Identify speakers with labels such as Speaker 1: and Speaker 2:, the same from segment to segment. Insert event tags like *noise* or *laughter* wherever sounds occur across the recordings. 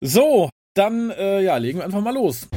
Speaker 1: So, dann äh, ja, legen wir einfach mal los.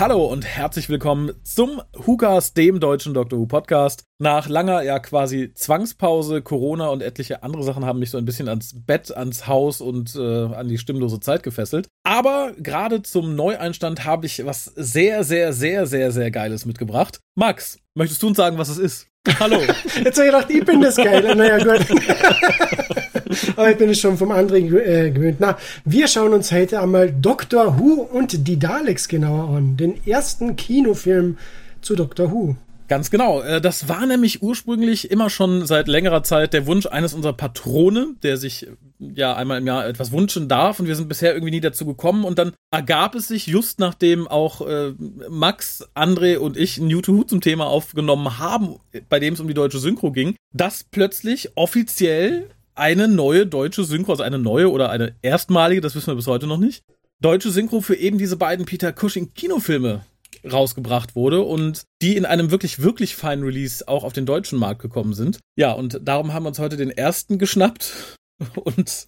Speaker 1: Hallo und herzlich willkommen zum Hukas, dem deutschen Doctor Who Podcast. Nach langer, ja quasi Zwangspause, Corona und etliche andere Sachen haben mich so ein bisschen ans Bett, ans Haus und äh, an die stimmlose Zeit gefesselt. Aber gerade zum Neueinstand habe ich was sehr, sehr, sehr, sehr, sehr Geiles mitgebracht. Max, möchtest du uns sagen, was es ist? *laughs* Hallo.
Speaker 2: Jetzt habe ich gedacht, ich bin das Geile. Naja, gut. *laughs* Aber ich bin es schon vom anderen äh, gewöhnt. Na, wir schauen uns heute einmal Doctor Who und die Daleks genauer an. Den ersten Kinofilm zu Doctor Who.
Speaker 1: Ganz genau. Äh, das war nämlich ursprünglich immer schon seit längerer Zeit der Wunsch eines unserer Patrone, der sich ja einmal im Jahr etwas wünschen darf und wir sind bisher irgendwie nie dazu gekommen und dann ergab es sich just nachdem auch äh, Max, André und ich New to Who zum Thema aufgenommen haben, bei dem es um die deutsche Synchro ging, dass plötzlich offiziell eine neue deutsche Synchro, also eine neue oder eine erstmalige, das wissen wir bis heute noch nicht, deutsche Synchro für eben diese beiden Peter Cushing Kinofilme rausgebracht wurde und die in einem wirklich, wirklich feinen Release auch auf den deutschen Markt gekommen sind. Ja, und darum haben wir uns heute den ersten geschnappt *laughs* und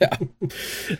Speaker 1: ja.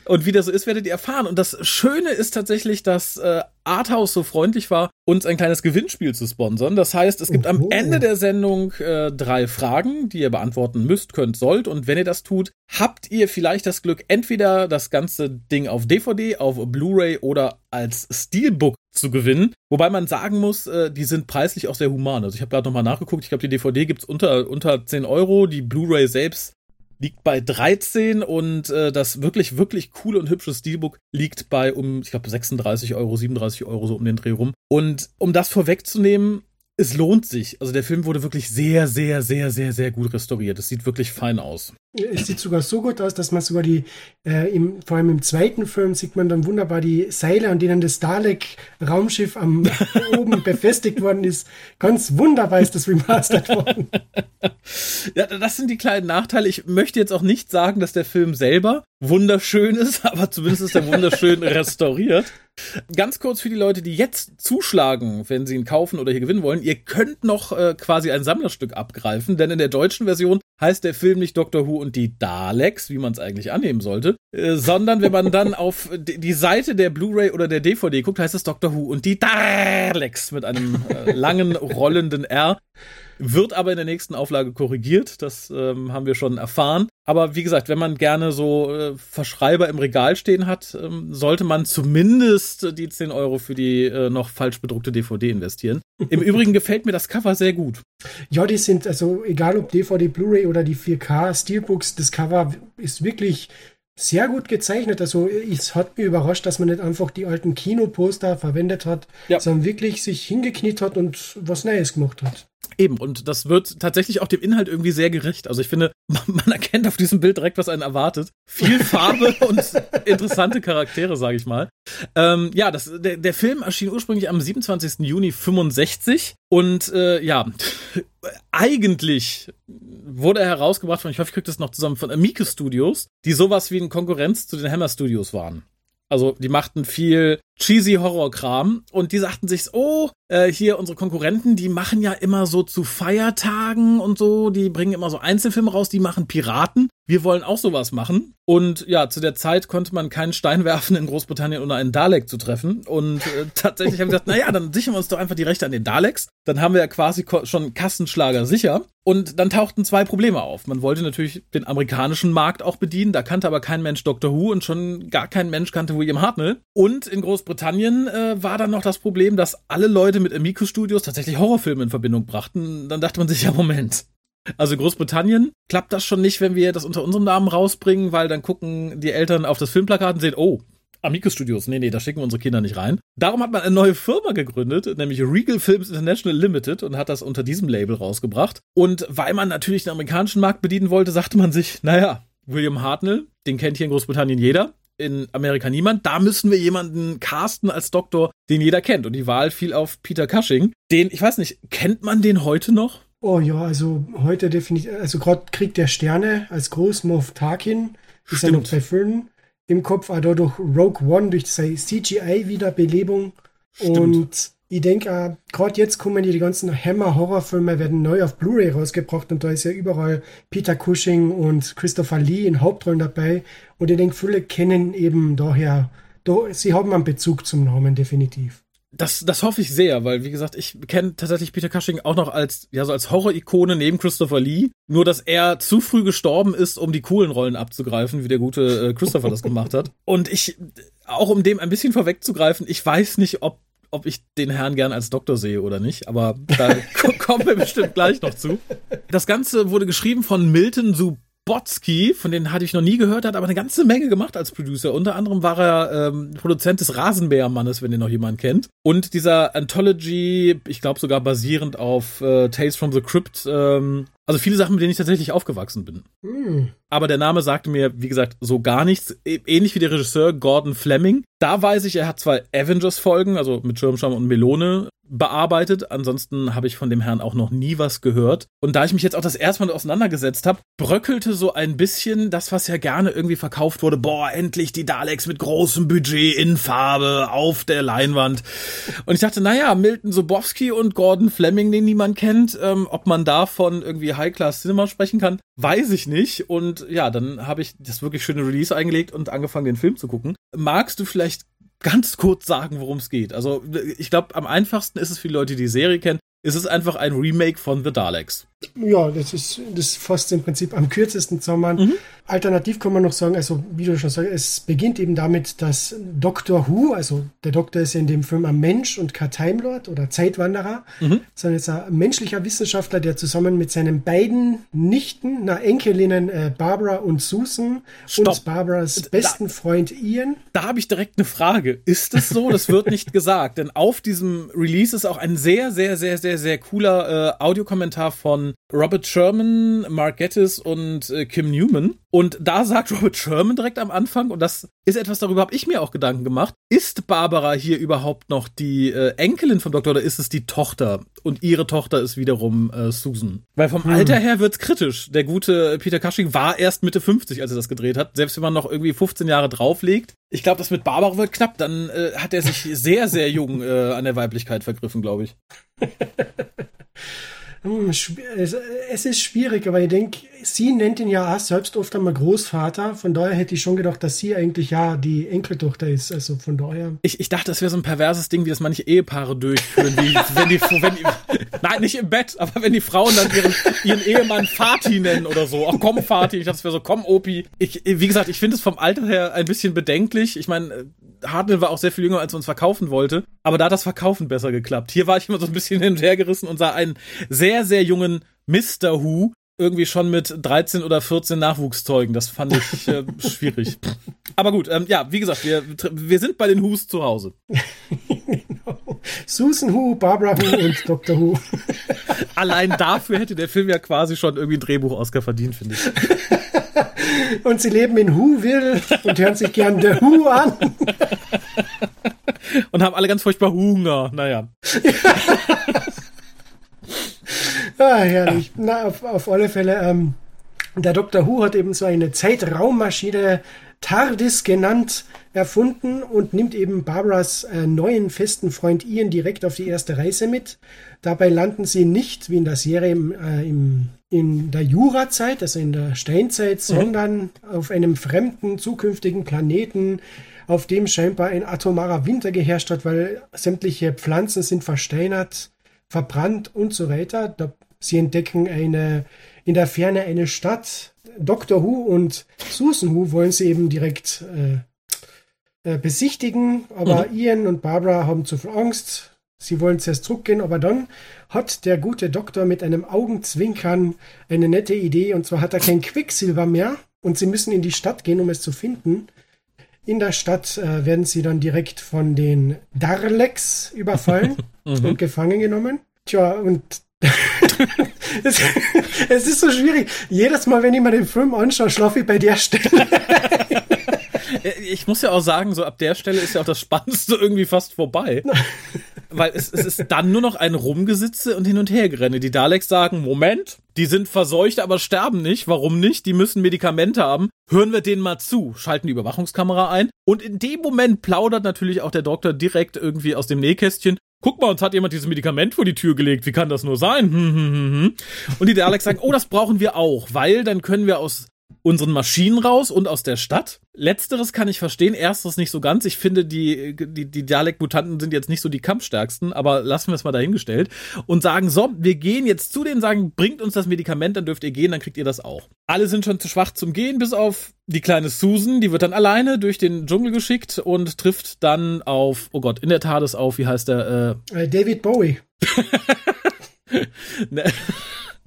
Speaker 1: Und wie das so ist, werdet ihr erfahren. Und das Schöne ist tatsächlich, dass äh, Arthouse so freundlich war, uns ein kleines Gewinnspiel zu sponsern. Das heißt, es gibt Oho. am Ende der Sendung äh, drei Fragen, die ihr beantworten müsst, könnt, sollt. Und wenn ihr das tut, habt ihr vielleicht das Glück, entweder das ganze Ding auf DVD, auf Blu-ray oder als Steelbook zu gewinnen. Wobei man sagen muss, äh, die sind preislich auch sehr human. Also ich habe gerade nochmal nachgeguckt. Ich glaube, die DVD gibt's unter, unter 10 Euro. Die Blu-ray selbst liegt bei 13 und äh, das wirklich, wirklich coole und hübsche Steelbook liegt bei um, ich glaube, 36 Euro, 37 Euro so um den Dreh rum. Und um das vorwegzunehmen, es lohnt sich. Also der Film wurde wirklich sehr, sehr, sehr, sehr, sehr gut restauriert. Es sieht wirklich fein aus.
Speaker 2: Es sieht sogar so gut aus, dass man sogar die, äh, im, vor allem im zweiten Film sieht man dann wunderbar die Seile, an denen das Dalek-Raumschiff am *laughs* oben befestigt worden ist. Ganz wunderbar ist das remastert worden. *laughs*
Speaker 1: Ja, das sind die kleinen Nachteile. Ich möchte jetzt auch nicht sagen, dass der Film selber wunderschön ist, *laughs* aber zumindest ist er wunderschön restauriert. Ganz kurz für die Leute, die jetzt zuschlagen, wenn sie ihn kaufen oder hier gewinnen wollen, ihr könnt noch äh, quasi ein Sammlerstück abgreifen, denn in der deutschen Version heißt der Film nicht Doctor Who und die Daleks, wie man es eigentlich annehmen sollte, äh, sondern wenn man dann auf die Seite der Blu-ray oder der DVD guckt, heißt es Doctor Who und die Daleks mit einem äh, langen rollenden R. Wird aber in der nächsten Auflage korrigiert, das ähm, haben wir schon erfahren. Aber wie gesagt, wenn man gerne so äh, Verschreiber im Regal stehen hat, ähm, sollte man zumindest die 10 Euro für die äh, noch falsch bedruckte DVD investieren. Im *laughs* Übrigen gefällt mir das Cover sehr gut.
Speaker 2: Ja, die sind, also egal ob DVD, Blu-ray oder die 4K Steelbooks, das Cover ist wirklich sehr gut gezeichnet. Also es hat mich überrascht, dass man nicht einfach die alten Kinoposter verwendet hat, ja. sondern wirklich sich hingekniet hat und was Neues gemacht hat.
Speaker 1: Eben, und das wird tatsächlich auch dem Inhalt irgendwie sehr gerecht. Also ich finde, man erkennt auf diesem Bild direkt, was einen erwartet. Viel Farbe *laughs* und interessante Charaktere, sage ich mal. Ähm, ja, das, der, der Film erschien ursprünglich am 27. Juni 65 und äh, ja, *laughs* eigentlich wurde er herausgebracht von, ich hoffe, ich kriege das noch zusammen, von Amico Studios, die sowas wie ein Konkurrenz zu den Hammer Studios waren. Also die machten viel cheesy Horrorkram und die sagten sich, oh, äh, hier unsere Konkurrenten, die machen ja immer so zu Feiertagen und so, die bringen immer so Einzelfilme raus, die machen Piraten. Wir wollen auch sowas machen. Und ja, zu der Zeit konnte man keinen Stein *laughs* werfen in Großbritannien, ohne einen Dalek zu treffen. Und äh, tatsächlich haben wir gesagt, naja, dann sichern wir uns doch einfach die Rechte an den Daleks. Dann haben wir ja quasi schon Kassenschlager sicher. Und dann tauchten zwei Probleme auf. Man wollte natürlich den amerikanischen Markt auch bedienen, da kannte aber kein Mensch Doctor Who und schon gar kein Mensch kannte William Hartnell. Und in Großbritannien äh, war dann noch das Problem, dass alle Leute mit Amico Studios tatsächlich Horrorfilme in Verbindung brachten. Dann dachte man sich, ja, Moment, also Großbritannien klappt das schon nicht, wenn wir das unter unserem Namen rausbringen, weil dann gucken die Eltern auf das Filmplakat und sehen, oh, Amicus Studios, nee, nee, da schicken wir unsere Kinder nicht rein. Darum hat man eine neue Firma gegründet, nämlich Regal Films International Limited und hat das unter diesem Label rausgebracht. Und weil man natürlich den amerikanischen Markt bedienen wollte, sagte man sich, naja, William Hartnell, den kennt hier in Großbritannien jeder, in Amerika niemand. Da müssen wir jemanden casten als Doktor, den jeder kennt. Und die Wahl fiel auf Peter Cushing. Den, ich weiß nicht, kennt man den heute noch?
Speaker 2: Oh ja, also heute definitiv, also gerade Krieg der Sterne als Großmoff Tarkin ist ja noch bei Filmen im Kopf, aber durch Rogue One, durch seine CGI-Wiederbelebung. Und ich denke, äh, gerade jetzt kommen die, die ganzen Hammer-Horrorfilme, werden neu auf Blu-ray rausgebracht und da ist ja überall Peter Cushing und Christopher Lee in Hauptrollen dabei. Und ich denke, viele kennen eben daher, da, sie haben einen Bezug zum Namen, definitiv.
Speaker 1: Das, das hoffe ich sehr, weil wie gesagt, ich kenne tatsächlich Peter Cushing auch noch als ja so als Horror-Ikone neben Christopher Lee. Nur dass er zu früh gestorben ist, um die coolen Rollen abzugreifen, wie der gute äh, Christopher das gemacht hat. *laughs* Und ich auch um dem ein bisschen vorwegzugreifen, ich weiß nicht, ob ob ich den Herrn gern als Doktor sehe oder nicht, aber da *laughs* kommen wir bestimmt gleich noch zu. Das Ganze wurde geschrieben von Milton Sub Botsky, von denen hatte ich noch nie gehört, hat aber eine ganze Menge gemacht als Producer. Unter anderem war er ähm, Produzent des Rasenbärmannes, wenn den noch jemand kennt. Und dieser Anthology, ich glaube sogar basierend auf äh, Tales from the Crypt, ähm, also viele Sachen, mit denen ich tatsächlich aufgewachsen bin. Mm. Aber der Name sagte mir, wie gesagt, so gar nichts. Ähnlich wie der Regisseur Gordon Fleming. Da weiß ich, er hat zwei Avengers-Folgen, also mit Schirmscham und Melone, bearbeitet. Ansonsten habe ich von dem Herrn auch noch nie was gehört. Und da ich mich jetzt auch das erste Mal auseinandergesetzt habe, bröckelte so ein bisschen das, was ja gerne irgendwie verkauft wurde. Boah, endlich die Daleks mit großem Budget in Farbe auf der Leinwand. Und ich dachte, naja, Milton Sobowski und Gordon Fleming, den niemand kennt, ähm, ob man davon irgendwie High-Class-Cinema sprechen kann, weiß ich nicht. Und ja, dann habe ich das wirklich schöne Release eingelegt und angefangen, den Film zu gucken. Magst du vielleicht ganz kurz sagen, worum es geht. Also ich glaube, am einfachsten ist es für die Leute, die die Serie kennen. Es ist einfach ein Remake von The Daleks.
Speaker 2: Ja, das ist, das fasst im Prinzip am kürzesten zusammen. Mhm. Alternativ kann man noch sagen, also wie du schon sagst, es beginnt eben damit, dass Doctor Who, also der Doktor ist in dem Film ein Mensch und kein Time Lord oder Zeitwanderer, mhm. sondern ist ein menschlicher Wissenschaftler, der zusammen mit seinen beiden Nichten, na Enkelinnen äh, Barbara und Susan Stopp. und Barbaras besten da, Freund Ian.
Speaker 1: Da habe ich direkt eine Frage. Ist es so? Das wird nicht *laughs* gesagt, denn auf diesem Release ist auch ein sehr, sehr, sehr, sehr, sehr cooler äh, Audiokommentar von Robert Sherman, Mark Gettis und äh, Kim Newman. Und da sagt *laughs* Robert Sherman direkt am Anfang, und das ist etwas, darüber habe ich mir auch Gedanken gemacht, ist Barbara hier überhaupt noch die äh, Enkelin vom Doktor oder ist es die Tochter? Und ihre Tochter ist wiederum äh, Susan. Weil vom hm. Alter her wird's kritisch. Der gute Peter Cushing war erst Mitte 50, als er das gedreht hat. Selbst wenn man noch irgendwie 15 Jahre drauflegt. Ich glaube, das mit Barbara wird knapp. Dann äh, hat er sich *laughs* sehr, sehr jung äh, an der Weiblichkeit vergriffen, glaube ich. *laughs*
Speaker 2: Hm, es ist schwierig, aber ich denke, sie nennt ihn ja auch selbst oft einmal Großvater. Von daher hätte ich schon gedacht, dass sie eigentlich ja die Enkeltochter ist. Also von daher.
Speaker 1: Ich, ich dachte, das wäre so ein perverses Ding, wie das manche Ehepaare durchführen. Wie, *laughs* wenn die, wenn die, nein, nicht im Bett, aber wenn die Frauen dann ihren, ihren Ehemann Fati nennen oder so. Ach komm, Fati. Ich dachte, es wäre so, komm, Opi. Ich, wie gesagt, ich finde es vom Alter her ein bisschen bedenklich. Ich meine, Hartnell war auch sehr viel jünger, als er uns verkaufen wollte. Aber da hat das Verkaufen besser geklappt. Hier war ich immer so ein bisschen hin und her gerissen und sah einen sehr, sehr jungen Mr. Who irgendwie schon mit 13 oder 14 Nachwuchszeugen. Das fand ich äh, *laughs* schwierig. Aber gut, ähm, ja, wie gesagt, wir, wir sind bei den Who's zu Hause. *laughs*
Speaker 2: genau. Susan Who, Barbara Who und Dr. Who. *laughs*
Speaker 1: Allein dafür hätte der Film ja quasi schon irgendwie ein Drehbuch-Oscar verdient, finde ich.
Speaker 2: und sie leben in Whoville und hören sich gern The Who an.
Speaker 1: und haben alle ganz furchtbar Hunger. Naja.
Speaker 2: Ah, herrlich. Na, auf, auf alle Fälle, ähm, der Dr. Who hat eben so eine Zeitraummaschine TARDIS genannt, erfunden und nimmt eben Barbaras äh, neuen festen Freund Ian direkt auf die erste Reise mit. Dabei landen sie nicht, wie in der Serie, im, äh, im, in der Jurazeit, also in der Steinzeit, mhm. sondern auf einem fremden zukünftigen Planeten, auf dem scheinbar ein atomarer Winter geherrscht hat, weil sämtliche Pflanzen sind versteinert, verbrannt und so weiter. Sie entdecken eine, in der Ferne eine Stadt. Dr. Who und Susan Who wollen sie eben direkt äh, äh, besichtigen, aber mhm. Ian und Barbara haben zu viel Angst. Sie wollen zuerst zurückgehen, aber dann hat der gute Doktor mit einem Augenzwinkern eine nette Idee und zwar hat er kein Quicksilber mehr und sie müssen in die Stadt gehen, um es zu finden. In der Stadt äh, werden sie dann direkt von den Darleks überfallen *laughs* mhm. und gefangen genommen. Tja, und *laughs* es, es, ist so schwierig. Jedes Mal, wenn ich mir den Film anschaue, schlafe ich bei der Stelle. *laughs*
Speaker 1: ich muss ja auch sagen, so ab der Stelle ist ja auch das Spannendste irgendwie fast vorbei. Weil es, es ist dann nur noch ein Rumgesitze und Hin- und Hergerenne. Die Daleks sagen, Moment, die sind verseucht, aber sterben nicht. Warum nicht? Die müssen Medikamente haben. Hören wir denen mal zu, schalten die Überwachungskamera ein. Und in dem Moment plaudert natürlich auch der Doktor direkt irgendwie aus dem Nähkästchen. Guck mal, uns hat jemand dieses Medikament vor die Tür gelegt. Wie kann das nur sein? Hm, hm, hm, und die Daleks sagen, oh, das brauchen wir auch, weil dann können wir aus unseren Maschinen raus und aus der Stadt. Letzteres kann ich verstehen, ersteres nicht so ganz. Ich finde, die, die, die Dalek-Mutanten sind jetzt nicht so die kampfstärksten, aber lassen wir es mal dahingestellt. Und sagen, so, wir gehen jetzt zu denen, sagen, bringt uns das Medikament, dann dürft ihr gehen, dann kriegt ihr das auch. Alle sind schon zu schwach zum Gehen, bis auf die kleine Susan, die wird dann alleine durch den Dschungel geschickt und trifft dann auf, oh Gott, in der Tat auf, wie heißt der?
Speaker 2: Äh, David Bowie. *laughs*
Speaker 1: ne.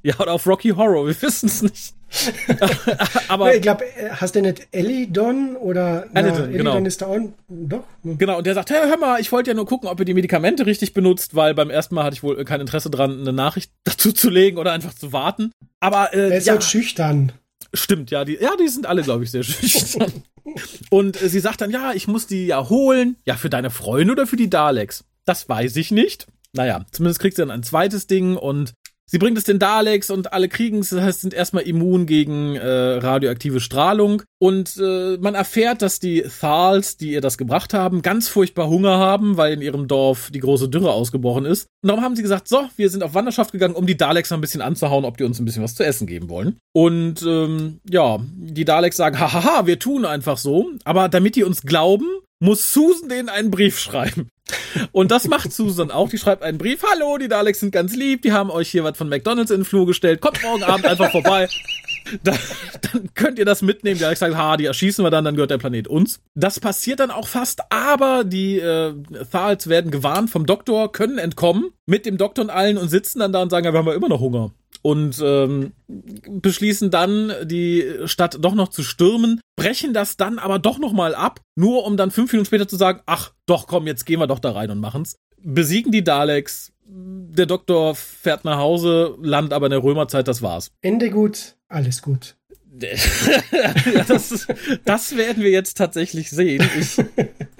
Speaker 1: Ja, oder auf Rocky Horror, wir *laughs* wissen es nicht. *laughs*
Speaker 2: aber ich glaube, hast du nicht Ellie Don oder
Speaker 1: na, Elidon, Elidon genau.
Speaker 2: ist da auch doch.
Speaker 1: Genau, und der sagt, hey, hör mal, ich wollte ja nur gucken, ob ihr die Medikamente richtig benutzt, weil beim ersten Mal hatte ich wohl kein Interesse dran, eine Nachricht *laughs* dazu zu legen oder einfach zu warten. Aber äh,
Speaker 2: er ist
Speaker 1: ja,
Speaker 2: halt schüchtern.
Speaker 1: Stimmt, ja, die, ja, die sind alle, glaube ich, sehr *laughs* schüchtern. und äh, sie sagt dann, ja, ich muss die ja holen. Ja, für deine Freunde oder für die Daleks? Das weiß ich nicht. Naja, zumindest kriegt sie dann ein zweites Ding und Sie bringt es den Daleks und alle kriegen es, das heißt, sind erstmal immun gegen äh, radioaktive Strahlung. Und äh, man erfährt, dass die Thals, die ihr das gebracht haben, ganz furchtbar Hunger haben, weil in ihrem Dorf die große Dürre ausgebrochen ist. Und darum haben sie gesagt, so, wir sind auf Wanderschaft gegangen, um die Daleks ein bisschen anzuhauen, ob die uns ein bisschen was zu essen geben wollen. Und ähm, ja, die Daleks sagen, hahaha, wir tun einfach so. Aber damit die uns glauben, muss Susan denen einen Brief schreiben. Und das macht Susan auch. Die schreibt einen Brief. Hallo, die Daleks sind ganz lieb. Die haben euch hier was von McDonalds in den Flur gestellt. Kommt morgen Abend einfach vorbei. Da, dann könnt ihr das mitnehmen. Die Daleks sagen, ha, die erschießen wir dann, dann gehört der Planet uns. Das passiert dann auch fast, aber die äh, Thals werden gewarnt vom Doktor, können entkommen mit dem Doktor und allen und sitzen dann da und sagen, ja, wir haben ja immer noch Hunger und ähm, beschließen dann, die Stadt doch noch zu stürmen, brechen das dann aber doch noch mal ab, nur um dann fünf Minuten später zu sagen, ach, doch, komm, jetzt gehen wir doch da rein und machen's. Besiegen die Daleks, der Doktor fährt nach Hause, landet aber in der Römerzeit, das war's.
Speaker 2: Ende gut, alles gut. *laughs*
Speaker 1: das, das werden wir jetzt tatsächlich sehen. Ich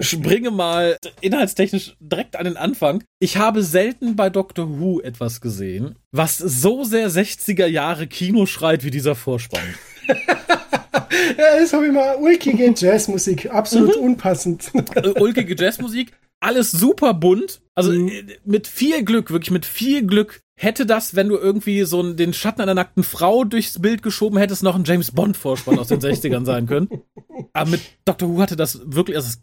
Speaker 1: *laughs* springe mal inhaltstechnisch direkt an den Anfang. Ich habe selten bei Doctor Who etwas gesehen, was so sehr 60er Jahre Kino schreit wie dieser Vorspann. *laughs*
Speaker 2: ja, das habe ich mal ulkige Jazzmusik, absolut mhm. unpassend.
Speaker 1: Äh, ulkige Jazzmusik, alles super bunt. Also mhm. Äh, mit viel Glück, wirklich mit viel Glück hätte das, wenn du irgendwie so den Schatten einer nackten Frau durchs Bild geschoben hättest, noch ein James Bond Vorspann aus den 60ern sein können. Aber mit Doctor Who hatte das wirklich, also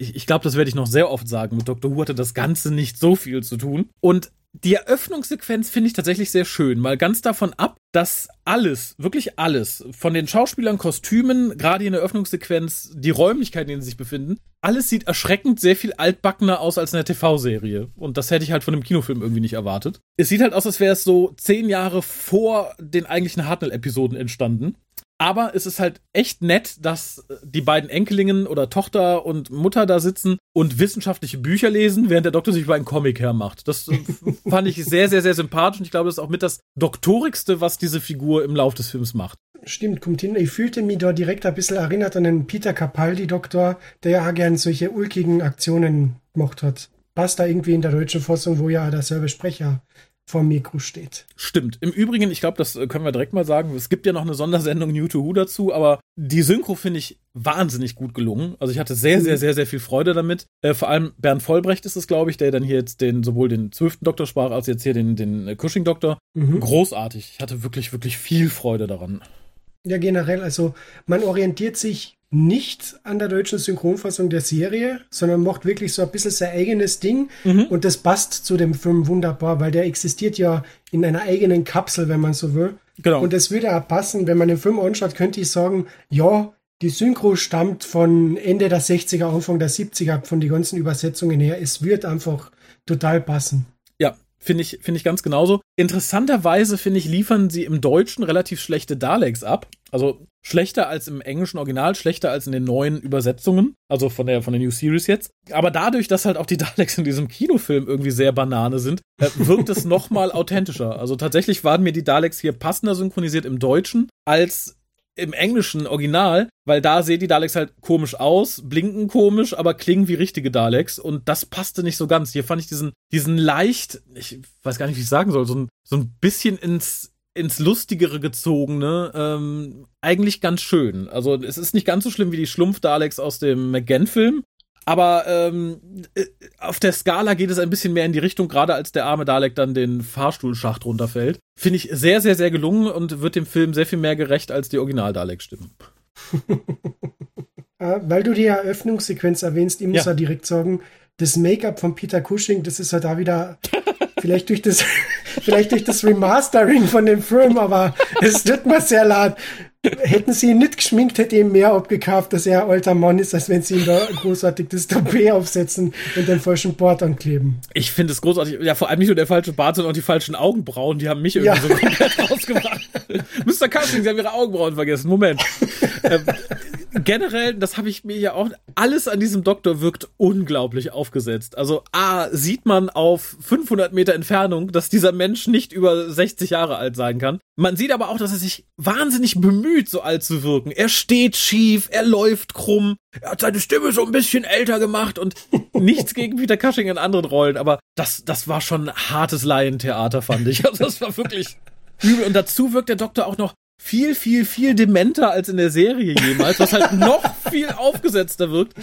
Speaker 1: ich, ich glaube, das werde ich noch sehr oft sagen, mit Doctor Who hatte das Ganze nicht so viel zu tun. Und die Eröffnungssequenz finde ich tatsächlich sehr schön, mal ganz davon ab, dass alles, wirklich alles, von den Schauspielern, Kostümen, gerade in der Eröffnungssequenz, die Räumlichkeiten, in denen sie sich befinden, alles sieht erschreckend sehr viel altbackener aus als in der TV-Serie. Und das hätte ich halt von einem Kinofilm irgendwie nicht erwartet. Es sieht halt aus, als wäre es so zehn Jahre vor den eigentlichen Hartnell-Episoden entstanden. Aber es ist halt echt nett, dass die beiden Enkelingen oder Tochter und Mutter da sitzen und wissenschaftliche Bücher lesen, während der Doktor sich über einen Comic hermacht. Das *laughs* fand ich sehr, sehr, sehr sympathisch und ich glaube, das ist auch mit das Doktorigste, was diese Figur im Lauf des Films macht.
Speaker 2: Stimmt, kommt hin. Ich fühlte mich da direkt ein bisschen erinnert an den Peter Capaldi-Doktor, der ja gern solche ulkigen Aktionen gemacht hat. Passt da irgendwie in der deutschen Fassung, wo ja derselbe Sprecher vor Mikro steht.
Speaker 1: Stimmt. Im Übrigen, ich glaube, das können wir direkt mal sagen. Es gibt ja noch eine Sondersendung New to Who dazu, aber die Synchro finde ich wahnsinnig gut gelungen. Also ich hatte sehr, sehr, sehr, sehr viel Freude damit. Äh, vor allem Bernd Vollbrecht ist es, glaube ich, der dann hier jetzt den sowohl den zwölften Doktor sprach als jetzt hier den, den Cushing-Doktor. Mhm. Großartig. Ich hatte wirklich, wirklich viel Freude daran.
Speaker 2: Ja, generell, also man orientiert sich nicht an der deutschen Synchronfassung der Serie, sondern macht wirklich so ein bisschen sein eigenes Ding. Mhm. Und das passt zu dem Film wunderbar, weil der existiert ja in einer eigenen Kapsel, wenn man so will. Genau. Und das würde auch passen, wenn man den Film anschaut, könnte ich sagen, ja, die Synchro stammt von Ende der 60er, Anfang der 70er, von den ganzen Übersetzungen her. Es wird einfach total passen.
Speaker 1: Finde ich, finde ich ganz genauso. Interessanterweise, finde ich, liefern sie im Deutschen relativ schlechte Daleks ab. Also schlechter als im englischen Original, schlechter als in den neuen Übersetzungen, also von der, von der New Series jetzt. Aber dadurch, dass halt auch die *laughs* Daleks in diesem Kinofilm irgendwie sehr Banane sind, äh, wirkt es nochmal authentischer. Also tatsächlich waren mir die Daleks hier passender synchronisiert im Deutschen als im englischen Original, weil da sehen die Daleks halt komisch aus, blinken komisch, aber klingen wie richtige Daleks und das passte nicht so ganz. Hier fand ich diesen, diesen leicht, ich weiß gar nicht, wie ich sagen soll, so ein, so ein bisschen ins, ins Lustigere gezogene, ähm, eigentlich ganz schön. Also es ist nicht ganz so schlimm wie die Schlumpf-Daleks aus dem McGann-Film, aber ähm, äh, auf der Skala geht es ein bisschen mehr in die Richtung, gerade als der arme Dalek dann den Fahrstuhlschacht runterfällt. Finde ich sehr, sehr, sehr gelungen und wird dem Film sehr viel mehr gerecht als die Original-Dalek-Stimmen. *laughs*
Speaker 2: Äh, weil du die Eröffnungssequenz erwähnst, ich muss ja direkt sagen, das Make-up von Peter Cushing, das ist ja da wieder *laughs* vielleicht durch das, *laughs* vielleicht durch das Remastering von dem Film, aber es tut mir sehr leid hätten sie ihn nicht geschminkt, hätte ihm mehr abgekauft, dass er ein alter Mann ist, als wenn sie ihm da großartig das Toupet aufsetzen und den falschen Bart ankleben.
Speaker 1: Ich finde es großartig. Ja, vor allem nicht nur der falsche Bart, sondern auch die falschen Augenbrauen. Die haben mich irgendwie ja. so komplett *laughs* rausgebracht. Mr. Cushing, Sie haben Ihre Augenbrauen vergessen. Moment. ähm, *laughs* generell, das habe ich mir ja auch, alles an diesem Doktor wirkt unglaublich aufgesetzt. Also A, sieht man auf 500 Meter Entfernung, dass dieser Mensch nicht über 60 Jahre alt sein kann. Man sieht aber auch, dass er sich wahnsinnig bemüht, so alt zu wirken. Er steht schief, er läuft krumm, er hat seine Stimme so ein bisschen älter gemacht und *laughs* nichts gegen Peter Cushing in anderen Rollen, aber das, das war schon hartes Laientheater, fand ich. Also das war wirklich übel. Und dazu wirkt der Doktor auch noch viel, viel, viel dementer als in der Serie jemals, was halt *laughs* noch viel aufgesetzter wirkt.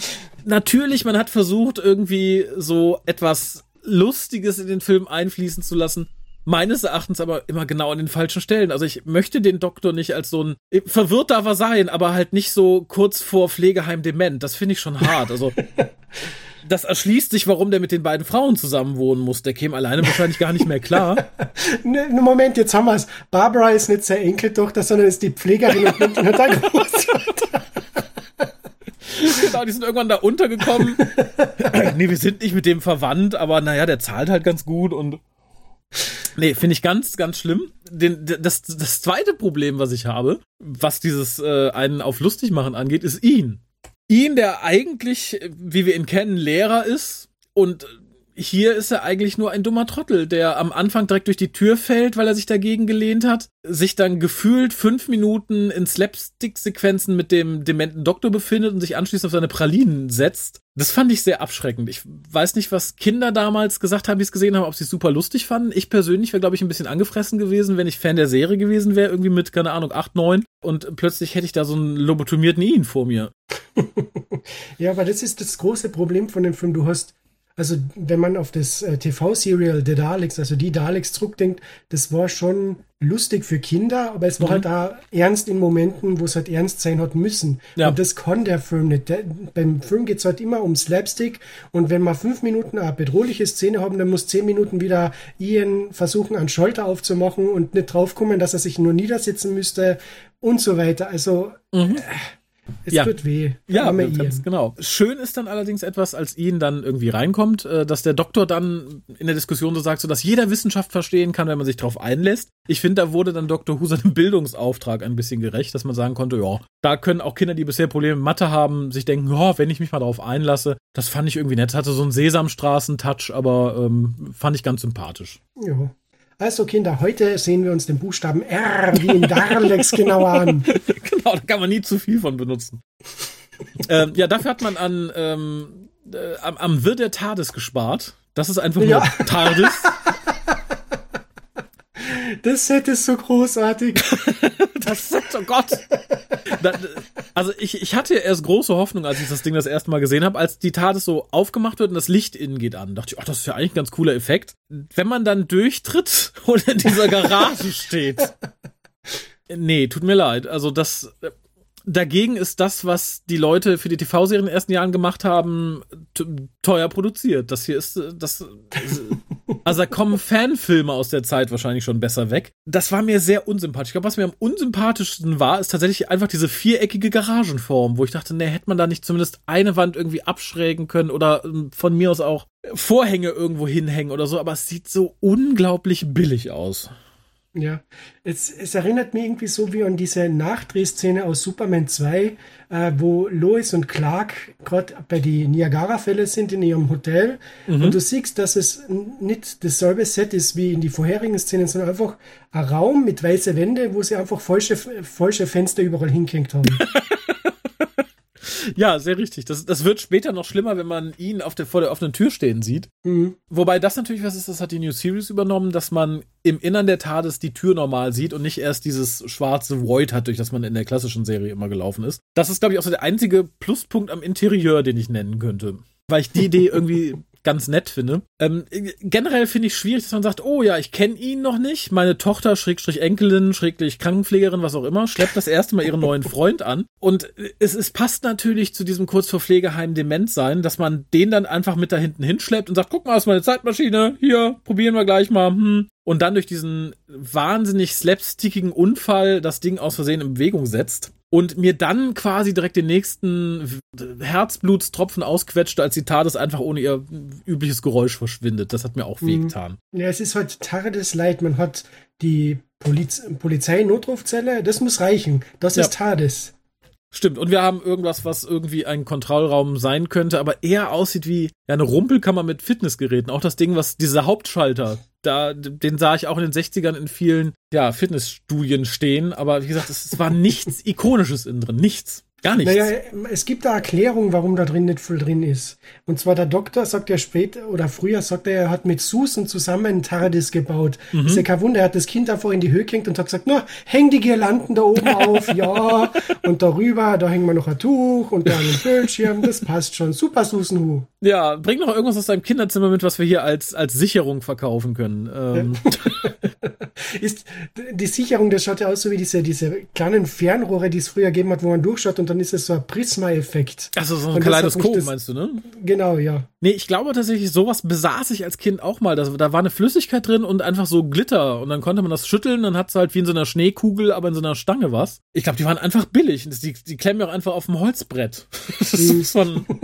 Speaker 1: Natürlich, man hat versucht, irgendwie so etwas Lustiges in den Film einfließen zu lassen. Meines Erachtens aber immer genau an den falschen Stellen. Also ich möchte den Doktor nicht als so ein verwirrt darf er sein, aber halt nicht so kurz vor Pflegeheim dement. Das finde ich schon hart. Also *laughs* das erschließt sich, warum der mit den beiden Frauen zusammen wohnen muss. Der käme alleine wahrscheinlich gar nicht mehr klar. *laughs*
Speaker 2: ne, Moment, jetzt haben wir es. Barbara ist nicht seine Enkeltochter, sondern ist die Pflegerin und nimmt ihn Großvater.
Speaker 1: genau, die sind irgendwann da untergekommen. *laughs* nee, wir sind nicht mit dem verwandt, aber naja, der zahlt halt ganz gut und. Nee, finde ich ganz, ganz schlimm. Den, das, das zweite Problem, was ich habe, was dieses äh, einen auf lustig machen angeht, ist ihn ihn, der eigentlich, wie wir ihn kennen, Lehrer ist und hier ist er eigentlich nur ein dummer Trottel, der am Anfang direkt durch die Tür fällt, weil er sich dagegen gelehnt hat, sich dann gefühlt fünf Minuten in Slapstick-Sequenzen mit dem dementen Doktor befindet und sich anschließend auf seine Pralinen setzt. Das fand ich sehr abschreckend. Ich weiß nicht, was Kinder damals gesagt haben, die es gesehen haben, ob sie es super lustig fanden. Ich persönlich wäre, glaube ich, ein bisschen angefressen gewesen, wenn ich Fan der Serie gewesen wäre, irgendwie mit, keine Ahnung, acht, neun. Und plötzlich hätte ich da so einen lobotomierten Ihn vor mir. *laughs*
Speaker 2: ja, aber das ist das große Problem von dem Film. Du hast also wenn man auf das äh, TV-Serial The Daleks, also die Daleks zurückdenkt, das war schon lustig für Kinder, aber es war mhm. halt da ernst in Momenten, wo es halt ernst sein hat müssen. Ja. Und das kann der Film nicht. Der, beim Film geht es halt immer um Slapstick und wenn wir fünf Minuten eine bedrohliche Szene haben, dann muss zehn Minuten wieder Ian versuchen, einen Schalter aufzumachen und nicht draufkommen, dass er sich nur niedersetzen müsste und so weiter. Also mhm. äh, es ja. tut weh.
Speaker 1: Ja, ganz genau. Schön ist dann allerdings etwas, als Ian dann irgendwie reinkommt, äh, dass der Doktor dann in der Diskussion so sagt, so dass jeder Wissenschaft verstehen kann, wenn man sich darauf einlässt. Ich finde, da wurde dann Dr. Who seinem Bildungsauftrag ein bisschen gerecht, dass man sagen konnte, ja, da können auch Kinder, die bisher Probleme mit Mathe haben, sich denken, ja, wenn ich mich mal darauf einlasse. Das fand ich irgendwie nett. Es hatte so einen Sesamstraßen-Touch, aber ähm, fand ich ganz sympathisch.
Speaker 2: Ja. Also Kinder, heute sehen wir uns den Buchstaben R wie in Darlex genau an. *laughs*
Speaker 1: genau, da kann man nie zu viel von benutzen. ähm, ja, dafür hat man an ähm, äh, am, am Wird der TARDIS gespart. Das ist einfach ja. nur TARDIS. *laughs*
Speaker 2: Das Set ist so großartig. *laughs*
Speaker 1: das Set, oh Gott. also ich, ich hatte erst große Hoffnung, als ich das Ding das erste Mal gesehen habe, als die TARDIS so aufgemacht wird und das Licht innen geht an. Dachte ich, ach, das ist ja eigentlich ein ganz cooler Effekt. Wenn man dann durchtritt *laughs* und in dieser Garage steht. *laughs* Nee, tut mir leid. Also das, dagegen ist das, was die Leute für die TV-Serien in den ersten Jahren gemacht haben, teuer produziert. Das hier ist, das, Also da kommen *laughs* Fanfilme aus der Zeit wahrscheinlich schon besser weg. Das war mir sehr unsympathisch. Ich glaube, was mir am unsympathischsten war, ist tatsächlich einfach diese viereckige Garagenform, wo ich dachte, nee, hätte man da nicht zumindest eine Wand irgendwie abschrägen können oder ähm, von mir aus auch Vorhänge irgendwo hinhängen oder so, aber es sieht so unglaublich billig aus.
Speaker 2: Ja, es, es erinnert mich irgendwie so wie an diese Nachdrehszene aus Superman 2, äh, wo Lois und Clark gerade bei die Niagara-Fälle sind in ihrem Hotel mhm. und du siehst, dass es nicht dasselbe Set ist wie in die vorherigen Szenen, sondern einfach ein Raum mit weißen Wände, wo sie einfach falsche, falsche Fenster überall hingehängt haben. *laughs*
Speaker 1: Ja, sehr richtig. Das, das wird später noch schlimmer, wenn man ihn auf der, vor der offenen Tür stehen sieht. Mhm. Wobei das natürlich was ist, das hat die New Series übernommen, dass man im Innern der TARDIS die Tür normal sieht und nicht erst dieses schwarze Void hat, durch das man in der klassischen Serie immer gelaufen ist. Das ist, glaube ich, auch so der einzige Pluspunkt am Interieur, den ich nennen könnte. Weil ich die Idee *laughs* irgendwie ganz nett finde. Ähm, generell finde ich schwierig, dass man sagt, oh ja, ich kenne ihn noch nicht. Meine Tochter, Schrägstrich Enkelin, Schrägstrich Krankenpflegerin, was auch immer, schleppt das erste Mal ihren neuen Freund an. Und es, es passt natürlich zu diesem kurz vor Pflegeheim Demenz sein, dass man den dann einfach mit da hinten hinschleppt und sagt, guck mal, das ist meine Zeitmaschine, hier, probieren wir gleich mal. Hm und dann durch diesen wahnsinnig slapstickigen Unfall das Ding aus Versehen in Bewegung setzt und mir dann quasi direkt den nächsten Herzblutstropfen ausquetscht, als die TARDIS einfach ohne ihr übliches Geräusch verschwindet. Das hat mir auch mhm. wehgetan.
Speaker 2: Ja, es ist halt TARDIS Leid. Man hat die Poliz Polizei-Notrufzelle, das muss reichen. Das ja. ist TARDIS.
Speaker 1: Stimmt, und wir haben irgendwas, was irgendwie ein Kontrollraum sein könnte, aber eher aussieht wie eine Rumpelkammer mit Fitnessgeräten. Auch das Ding, was dieser Hauptschalter, da, den sah ich auch in den 60ern in vielen ja, Fitnessstudien stehen, aber wie gesagt, es, es war nichts Ikonisches innen drin, nichts. Gar nichts. Naja,
Speaker 2: es gibt da Erklärungen, warum da drin nicht viel drin ist. Und zwar der Doktor sagt ja später oder früher sagt er, er hat mit Susan zusammen ein TARDIS gebaut. Mhm. Ist ja kein Wunder, er hat das Kind davor in die Höhe gehängt und hat gesagt, na, häng die Girlanden da oben *laughs* auf, ja. Und darüber, da hängen wir noch ein Tuch und da einen Bildschirm, das passt schon. Super, Susan Hu.
Speaker 1: Ja, bring noch irgendwas aus deinem Kinderzimmer mit, was wir hier als, als Sicherung verkaufen können. Ähm. *laughs*
Speaker 2: ist die Sicherung, das schaut ja aus so wie diese, diese kleinen Fernrohre, die es früher gegeben hat, wo man durchschaut und dann ist es so ein Prisma-Effekt.
Speaker 1: Also so ein Kaleidoskop, meinst du, ne?
Speaker 2: Genau, ja.
Speaker 1: Nee, ich glaube tatsächlich, sowas besaß ich als Kind auch mal. Da, da war eine Flüssigkeit drin und einfach so Glitter und dann konnte man das schütteln, dann hat es halt wie in so einer Schneekugel, aber in so einer Stange was. Ich glaube, die waren einfach billig. Die, die klemmen ja auch einfach auf dem Holzbrett. *laughs* Das ist von *laughs*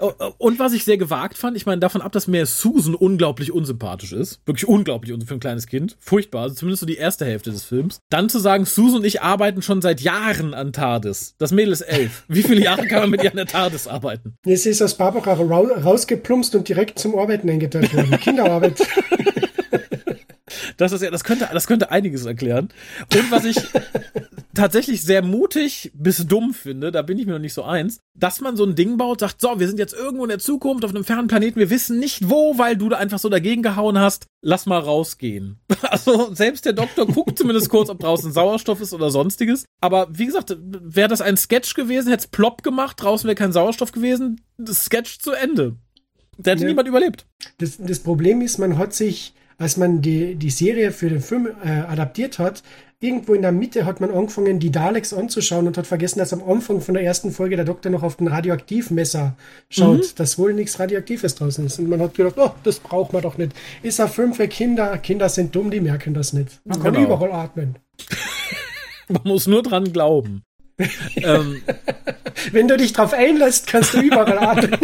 Speaker 1: Oh, oh, und was ich sehr gewagt fand, ich meine, davon ab, dass mir Susan unglaublich unsympathisch ist. Wirklich unglaublich für ein kleines Kind. Furchtbar. Also zumindest so die erste Hälfte des Films. Dann zu sagen, Susan und ich arbeiten schon seit Jahren an TARDIS. Das Mädel ist elf. *laughs* Wie viele Jahre kann man mit ihr an der TARDIS arbeiten?
Speaker 2: Jetzt ist aus Barbara rausgeplumpst und direkt zum Arbeiten eingeteilt worden. *laughs* Kinderarbeit. *laughs*
Speaker 1: Das ist ja, das könnte, das könnte einiges erklären. Und was ich *laughs* tatsächlich sehr mutig bis dumm finde, da bin ich mir noch nicht so eins, dass man so ein Ding baut, sagt, so, wir sind jetzt irgendwo in der Zukunft auf einem fernen Planeten, wir wissen nicht wo, weil du da einfach so dagegen gehauen hast, lass mal rausgehen. *laughs* Also selbst der Doktor guckt zumindest kurz, ob draußen Sauerstoff ist oder sonstiges. Aber wie gesagt, wäre das ein Sketch gewesen, hätte es plopp gemacht, draußen wäre kein Sauerstoff gewesen, das Sketch zu Ende. Da hätte ja. niemand überlebt.
Speaker 2: Das, das Problem ist, man hat sich als man die, die Serie für den Film äh, adaptiert hat, irgendwo in der Mitte hat man angefangen, die Daleks anzuschauen und hat vergessen, dass am Anfang von der ersten Folge der Doktor noch auf den Radioaktivmesser schaut, mhm. dass wohl nichts Radioaktives draußen ist. Und man hat gedacht, oh, das braucht man doch nicht. Ist ein Film für Kinder. Kinder sind dumm, die merken das nicht. Man genau. kann überall atmen. *laughs*
Speaker 1: man muss nur dran glauben.
Speaker 2: ähm. *laughs* Wenn du dich drauf einlässt, kannst du überall *laughs* atmen.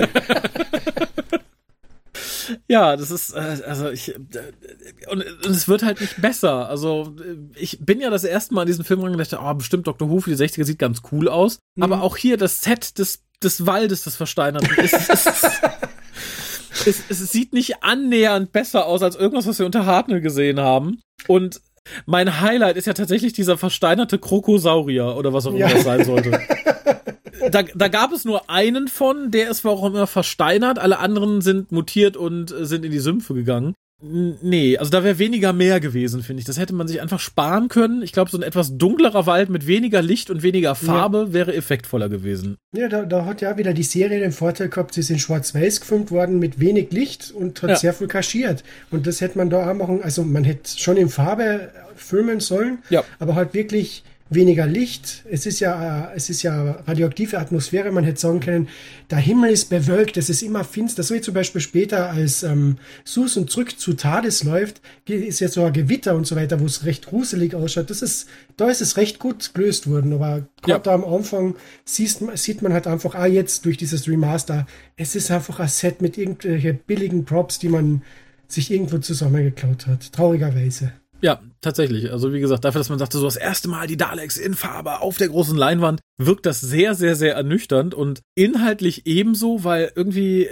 Speaker 1: Ja, das ist, äh, also ich, äh, und, und, es wird halt nicht besser. Also ich bin ja das erste Mal in diesen Film gedacht, oh, bestimmt Dr. Who für die 60er sieht ganz cool aus. Mhm. Aber auch hier das Set des, des Waldes, des Versteinerten, ist, ist, es, *laughs* es sieht nicht annähernd besser aus als irgendwas, was wir unter Hartnell gesehen haben. Und mein Highlight ist ja tatsächlich dieser versteinerte Krokosaurier oder was auch immer ja. das sein sollte. *laughs* da, da gab es nur einen von, der ist warum immer versteinert. Alle anderen sind mutiert und äh, sind in die Sümpfe gegangen. Nee, also da wäre weniger mehr gewesen, finde ich. Das hätte man sich einfach sparen können. Ich glaube, so ein etwas dunklerer Wald mit weniger Licht und weniger Farbe ja. wäre effektvoller gewesen.
Speaker 2: Ja, da, da, hat ja wieder die Serie den Vorteil gehabt, sie sind schwarz-weiß gefilmt worden mit wenig Licht und hat ja. sehr viel kaschiert. Und das hätte man da auch machen, also man hätte schon in Farbe filmen sollen, ja. aber halt wirklich weniger Licht. Es ist ja, es ist ja radioaktive Atmosphäre. Man hätte sagen können, der Himmel ist bewölkt, es ist immer finster. So wie zum Beispiel später, als ähm, Susan zurück zu Tades läuft, ist jetzt so ein Gewitter und so weiter, wo es recht gruselig ausschaut. Das ist, da ist es recht gut gelöst worden. Aber gerade ja. da am Anfang siehst, sieht man halt einfach, ah, jetzt durch dieses Remaster, es ist einfach ein Set mit irgendwelchen billigen Props, die man sich irgendwo zusammengeklaut hat. Traurigerweise.
Speaker 1: Ja, tatsächlich. Also wie gesagt, dafür, dass man sagte, so das erste Mal die Daleks in Farbe auf der großen Leinwand, wirkt das sehr, sehr, sehr ernüchternd und inhaltlich ebenso, weil irgendwie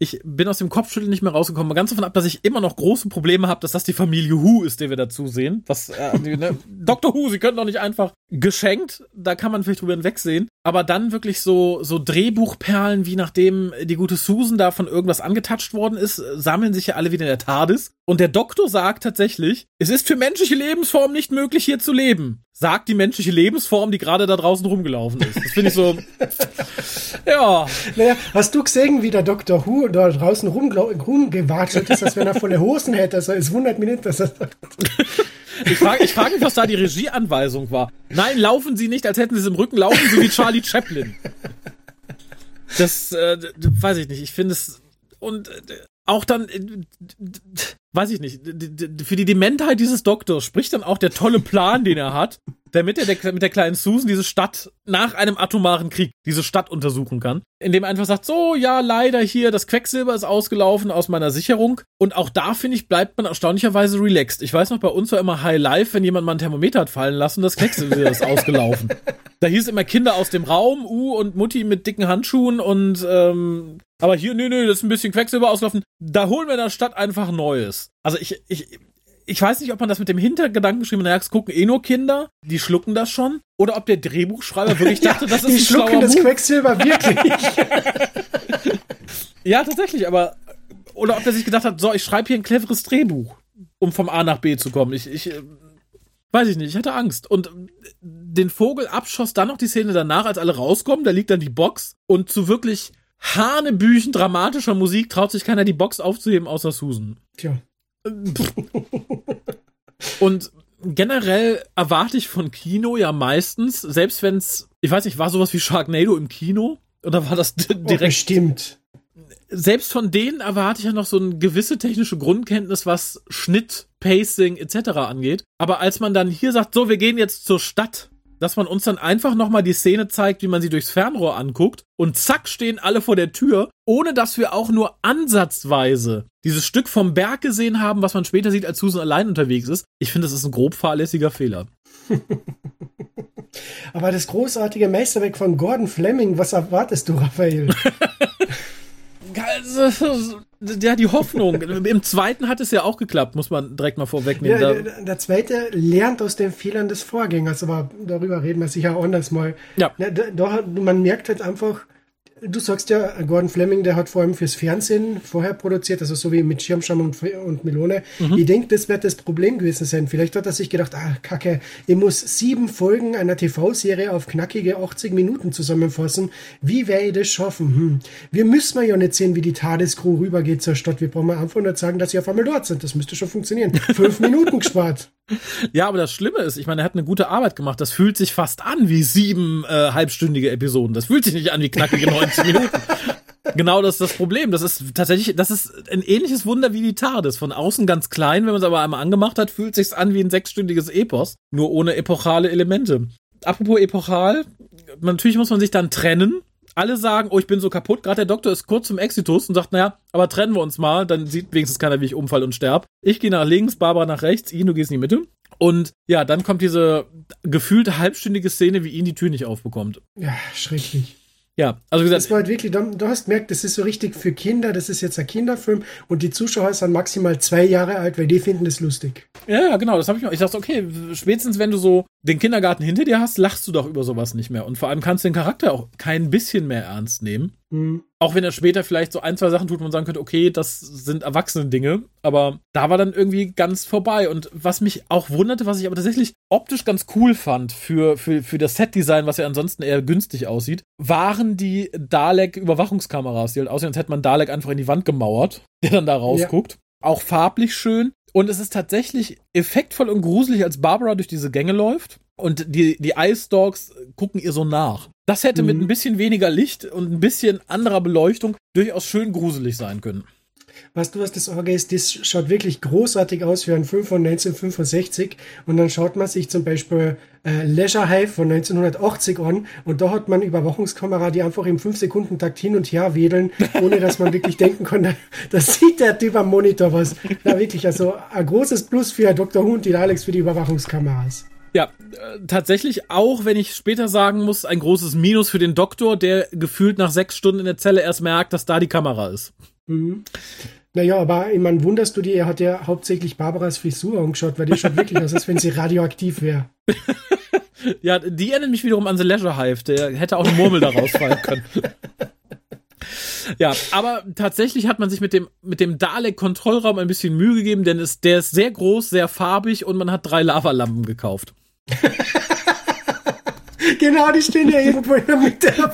Speaker 1: ich bin aus dem Kopfschütteln nicht mehr rausgekommen. Ganz davon ab, dass ich immer noch große Probleme habe, dass das die Familie Who ist, der wir dazu sehen. Was, äh, ne? *laughs* Dr. Who, sie können doch nicht einfach geschenkt, da kann man vielleicht drüber hinwegsehen. Aber dann wirklich so, so Drehbuchperlen, wie nachdem die gute Susan da von irgendwas angetatscht worden ist, sammeln sich ja alle wieder in der TARDIS. Und der Doktor sagt tatsächlich, es ist für menschliche Lebensformen nicht möglich, hier zu leben sagt die menschliche Lebensform, die gerade da draußen rumgelaufen ist. Das finde ich so. *laughs*
Speaker 2: ja. Naja, hast du gesehen, wie der Dr. Who da draußen rumgewatschelt ist, als wenn er volle Hosen hätte? Also es wundert mich nicht, dass er sagt. *laughs*
Speaker 1: Ich frage ich frag mich, was da die Regieanweisung war. Nein, laufen Sie nicht, als hätten Sie es im Rücken, laufen Sie wie Charlie Chaplin. Das, äh, weiß ich nicht. Ich finde es. Und äh, auch dann, äh, weiß ich nicht, für die Dementheit dieses Doktors spricht dann auch der tolle Plan, den er hat, damit er der, mit der kleinen Susan diese Stadt nach einem atomaren Krieg, diese Stadt untersuchen kann. Indem er einfach sagt, so, ja, leider hier, das Quecksilber ist ausgelaufen aus meiner Sicherung. Und auch da, finde ich, bleibt man erstaunlicherweise relaxed. Ich weiß noch, bei uns war immer High Life, wenn jemand mal ein Thermometer hat fallen lassen, das Quecksilber ist ausgelaufen. *laughs* Da hieß immer Kinder aus dem Raum, U und Mutti mit dicken Handschuhen und ähm, aber hier, nö, nö, das ist ein bisschen Quecksilber auslaufen. Da holen wir in der Stadt einfach Neues. Also ich, ich, ich weiß nicht, ob man das mit dem Hintergedanken geschrieben hat, es gucken eh nur Kinder, die schlucken das schon. Oder ob der Drehbuchschreiber wirklich *laughs* dachte, ja, das ist
Speaker 2: die ein schlucken das Move. Quecksilber wirklich. *laughs*
Speaker 1: ja, tatsächlich, aber oder ob er sich gedacht hat, so, ich schreibe hier ein cleveres Drehbuch, um vom A nach B zu kommen. Ich, ich äh, weiß ich nicht, ich hatte Angst. Und den Vogel abschoss dann noch die Szene danach, als alle rauskommen, da liegt dann die Box und zu wirklich Hanebüchen dramatischer Musik traut sich keiner die Box aufzuheben, außer Susan.
Speaker 2: Tja.
Speaker 1: Und generell erwarte ich von Kino ja meistens, selbst wenn es, ich weiß nicht, war sowas wie Sharknado im Kino? Oder war das oh, direkt? Oh,
Speaker 2: bestimmt.
Speaker 1: Selbst von denen erwarte ich ja noch so eine gewisse technische Grundkenntnis, was Schnitt, Pacing etc. angeht. Aber als man dann hier sagt, so, wir gehen jetzt zur Stadt, dass man uns dann einfach nochmal die Szene zeigt, wie man sie durchs Fernrohr anguckt und zack stehen alle vor der Tür, ohne dass wir auch nur ansatzweise dieses Stück vom Berg gesehen haben, was man später sieht, als Susan allein unterwegs ist. Ich finde, das ist ein grob fahrlässiger Fehler. *laughs*
Speaker 2: Aber das großartige Meisterwerk von Gordon Fleming, was erwartest du, Raphael? *laughs* *laughs*
Speaker 1: ja, die Hoffnung. *laughs* Im zweiten hat es ja auch geklappt, muss man direkt mal vorwegnehmen.
Speaker 2: Ja, der, der, zweite lernt aus den Fehlern des Vorgängers, aber darüber reden wir sicher anders mal.
Speaker 1: Ja.
Speaker 2: Da, man merkt halt einfach, Du sagst ja, Gordon Fleming, der hat vor allem fürs Fernsehen vorher produziert, also so wie mit Schirmscham und, und Melone. Mhm. Ich denke, das wird das Problem gewesen sein. Vielleicht hat er sich gedacht, ah, kacke, ich muss sieben Folgen einer TV-Serie auf knackige 80 Minuten zusammenfassen. Wie werde ich das schaffen? Hm. Wir müssen ja nicht sehen, wie die TARDIS-Crew rübergeht zur Stadt. Wir brauchen einfach nur sagen, dass sie auf einmal dort sind. Das müsste schon funktionieren. Fünf *laughs* Minuten gespart.
Speaker 1: Ja, aber das Schlimme ist, ich meine, er hat eine gute Arbeit gemacht. Das fühlt sich fast an wie sieben äh, halbstündige Episoden. Das fühlt sich nicht an wie knackige 90 Minuten. genau das ist das Problem. Das ist tatsächlich, das ist ein ähnliches Wunder wie die TARDIS. Von außen ganz klein, wenn man es aber einmal angemacht hat, fühlt sich's an wie ein sechsstündiges Epos, nur ohne epochale Elemente. Apropos epochal, natürlich muss man sich dann trennen alle sagen, oh, ich bin so kaputt. Gerade der Doktor ist kurz zum Exitus und sagt, naja, aber trennen wir uns mal, dann sieht wenigstens keiner, wie ich umfall und sterb. Ich gehe nach links, Barbara nach rechts, ihn, du gehst in die Mitte. Und ja, dann kommt diese gefühlte halbstündige Szene, wie ihn die Tür nicht aufbekommt.
Speaker 2: Ja, schrecklich.
Speaker 1: Ja, also gesagt.
Speaker 2: Das war halt wirklich, du hast gemerkt, das ist so richtig für Kinder, das ist jetzt ein Kinderfilm und die Zuschauer sind maximal zwei Jahre alt, weil die finden das lustig.
Speaker 1: Ja, genau, das habe ich auch. Ich dachte, okay, spätestens wenn du so den Kindergarten hinter dir hast, lachst du doch über sowas nicht mehr. Und vor allem kannst du den Charakter auch kein bisschen mehr ernst nehmen. Mhm. Auch wenn er später vielleicht so ein, zwei Sachen tut, wo man sagen könnte, okay, das sind erwachsene Dinge. Aber da war dann irgendwie ganz vorbei. Und was mich auch wunderte, was ich aber tatsächlich optisch ganz cool fand für, für, für das Setdesign, was ja ansonsten eher günstig aussieht, waren die Dalek-Überwachungskameras, die halt aussehen, als hätte man Dalek einfach in die Wand gemauert, *laughs* der dann da rausguckt. Ja. Auch farblich schön. Und es ist tatsächlich effektvoll und gruselig, als Barbara durch diese Gänge läuft. und die, die Ice Dogs gucken ihr so nach. Das hätte mhm. mit ein bisschen weniger Licht und ein bisschen anderer Beleuchtung durchaus schön gruselig sein können.
Speaker 2: Was du, was das Orge ist, das schaut wirklich großartig aus für einen Film von 1965. Und dann schaut man sich zum Beispiel äh, Leisure Hive von 1980 an und da hat man Überwachungskamera, die einfach im 5-Sekunden-Takt hin und her wedeln, ohne dass man wirklich *laughs* denken kann, *laughs* da, sieht der Typ am Monitor was. Ja, wirklich, also ein großes Plus für Dr. Hunt, die Alex für die Überwachungskameras.
Speaker 1: Ja, äh, tatsächlich auch, wenn ich später sagen muss, ein großes Minus für den Doktor, der gefühlt nach sechs Stunden in der Zelle erst merkt, dass da die Kamera ist.
Speaker 2: Mhm. Naja, aber ich meine, wunderst du dir, er hat ja hauptsächlich Barbaras Frisur angeschaut, weil die schaut wirklich aus, als wenn sie radioaktiv wäre. *laughs*
Speaker 1: ja, die erinnert mich wiederum an The Leisure Hive, der hätte auch eine Murmel daraus fallen können. Ja, aber tatsächlich hat man sich mit dem, mit dem Dalek-Kontrollraum ein bisschen Mühe gegeben, denn es, der ist sehr groß, sehr farbig und man hat drei Lavalampen gekauft. *laughs*
Speaker 2: genau, die stehen ja irgendwo in der Mitte
Speaker 1: der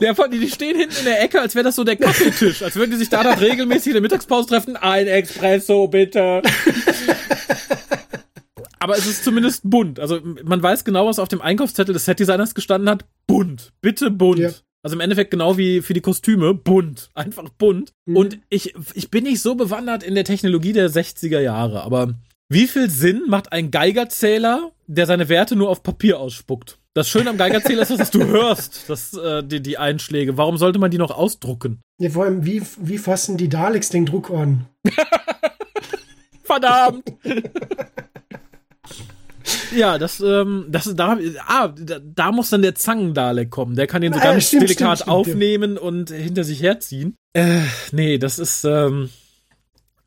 Speaker 1: Ja, die stehen hinten in der Ecke, als wäre das so der Kaffeetisch, als würden die sich da dann regelmäßig in der Mittagspause treffen. Ein Espresso, bitte. Aber es ist zumindest bunt. Also man weiß genau, was auf dem Einkaufszettel des Setdesigners gestanden hat. Bunt. Bitte bunt. Ja. Also im Endeffekt genau wie für die Kostüme, bunt, einfach bunt. Mhm. Und ich, ich bin nicht so bewandert in der Technologie der 60er Jahre, aber wie viel Sinn macht ein Geigerzähler, der seine Werte nur auf Papier ausspuckt? Das Schöne am Geigerzähler ist, dass du hörst, dass, äh, die, die Einschläge. Warum sollte man die noch ausdrucken?
Speaker 2: Ja, vor allem, wie, wie fassen die Daleks den Druck an? *laughs*
Speaker 1: Verdammt! *laughs* Ja, das, ähm, das, da, ah, da, da muss dann der Zangendalek kommen. Der kann den so ah, ganz stimmt, delikat stimmt, aufnehmen stimmt. und hinter sich herziehen. Äh, nee, das ist, ähm,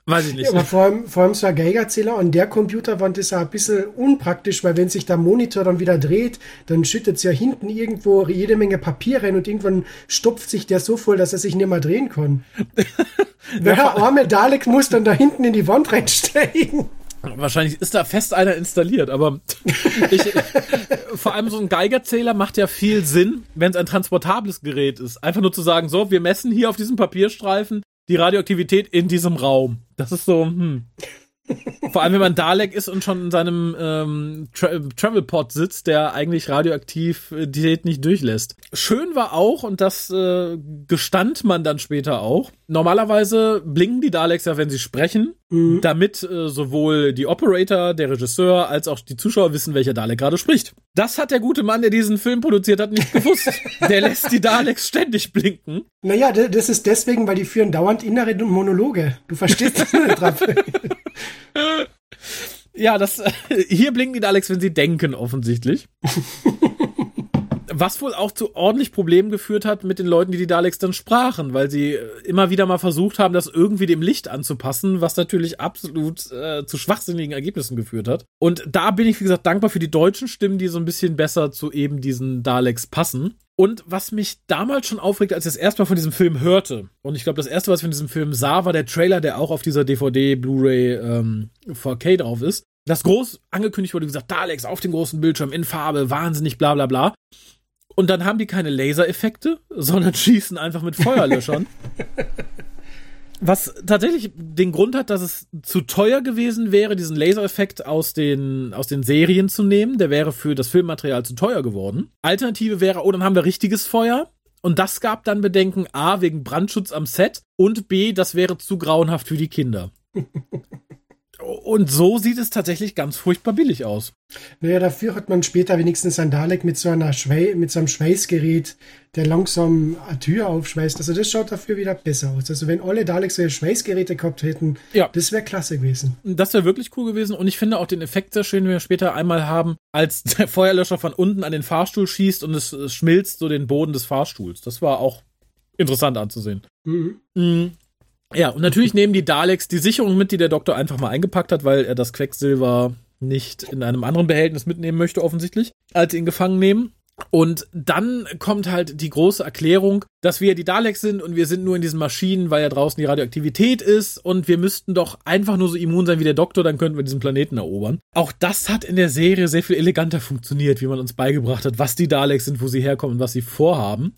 Speaker 1: Weiß ich nicht. Ja,
Speaker 2: aber vor allem, vor allem so ein Geigerzähler an der Computerwand ist ja ein bisschen unpraktisch, weil wenn sich der Monitor dann wieder dreht, dann schüttet es ja hinten irgendwo jede Menge Papier rein und irgendwann stopft sich der so voll, dass er sich nicht mehr drehen kann. *laughs* der arme Dalek muss dann da hinten in die Wand reinsteigen.
Speaker 1: Wahrscheinlich ist da fest einer installiert, aber ich, vor allem so ein Geigerzähler macht ja viel Sinn, wenn es ein transportables Gerät ist. Einfach nur zu sagen, so, wir messen hier auf diesem Papierstreifen die Radioaktivität in diesem Raum. Das ist so, hm. Vor allem, wenn man Dalek ist und schon in seinem ähm, Tra Travelpod sitzt, der eigentlich Radioaktivität nicht durchlässt. Schön war auch, und das äh, gestand man dann später auch, normalerweise blinken die Daleks ja, wenn sie sprechen, mhm. damit äh, sowohl die Operator, der Regisseur, als auch die Zuschauer wissen, welcher Dalek gerade spricht. Das hat der gute Mann, der diesen Film produziert hat, nicht gewusst. *laughs* der lässt die Daleks ständig blinken.
Speaker 2: Naja, das ist deswegen, weil die führen dauernd innere Monologe. Du verstehst das nicht drauf. *laughs*
Speaker 1: ja, das, *laughs* hier blinken die Daleks, wenn sie denken, offensichtlich. Was wohl auch zu ordentlich Problemen geführt hat mit den Leuten, die die Daleks dann sprachen, weil sie immer wieder mal versucht haben, das irgendwie dem Licht anzupassen, was natürlich absolut äh, zu schwachsinnigen Ergebnissen geführt hat. Und da bin ich, wie gesagt, dankbar für die deutschen Stimmen, die so ein bisschen besser zu eben diesen Daleks passen. Und was mich damals schon aufregt, als ich das erste Mal von diesem Film hörte, und ich glaube, das erste, was ich von diesem Film sah, war der Trailer, der auch auf dieser DVD, Blu-ray ähm, 4K drauf ist. Das groß angekündigt wurde, wie gesagt, Daleks auf dem großen Bildschirm in Farbe, wahnsinnig, bla bla bla. Und dann haben die keine Lasereffekte, sondern *laughs* schießen einfach mit Feuerlöschern. *laughs* Was tatsächlich den Grund hat, dass es zu teuer gewesen wäre, diesen Lasereffekt aus den, aus den Serien zu nehmen. Der wäre für das Filmmaterial zu teuer geworden. Alternative wäre, oh, dann haben wir richtiges Feuer. Und das gab dann Bedenken A, wegen Brandschutz am Set und B, das wäre zu grauenhaft für die Kinder. *laughs* Und so sieht es tatsächlich ganz furchtbar billig aus.
Speaker 2: Naja, dafür hat man später wenigstens ein Dalek mit so einer Schwei mit so einem Schweißgerät, der langsam eine Tür aufschweißt. Also das schaut dafür wieder besser aus. Also wenn alle Daleks so Schweißgeräte gehabt hätten, ja. das wäre klasse gewesen.
Speaker 1: Das wäre wirklich cool gewesen. Und ich finde auch den Effekt sehr schön, den wir später einmal haben, als der Feuerlöscher von unten an den Fahrstuhl schießt und es, es schmilzt so den Boden des Fahrstuhls. Das war auch interessant anzusehen. Mhm. Ja, und natürlich *laughs* nehmen die Daleks die Sicherung mit, die der Doktor einfach mal eingepackt hat, weil er das Quecksilber nicht in einem anderen Behältnis mitnehmen möchte, offensichtlich, als ihn gefangen nehmen. Und dann kommt halt die große Erklärung, dass wir die Daleks sind und wir sind nur in diesen Maschinen, weil ja draußen die Radioaktivität ist und wir müssten doch einfach nur so immun sein wie der Doktor, dann könnten wir diesen Planeten erobern. Auch das hat in der Serie sehr viel eleganter funktioniert, wie man uns beigebracht hat, was die Daleks sind, wo sie herkommen und was sie vorhaben.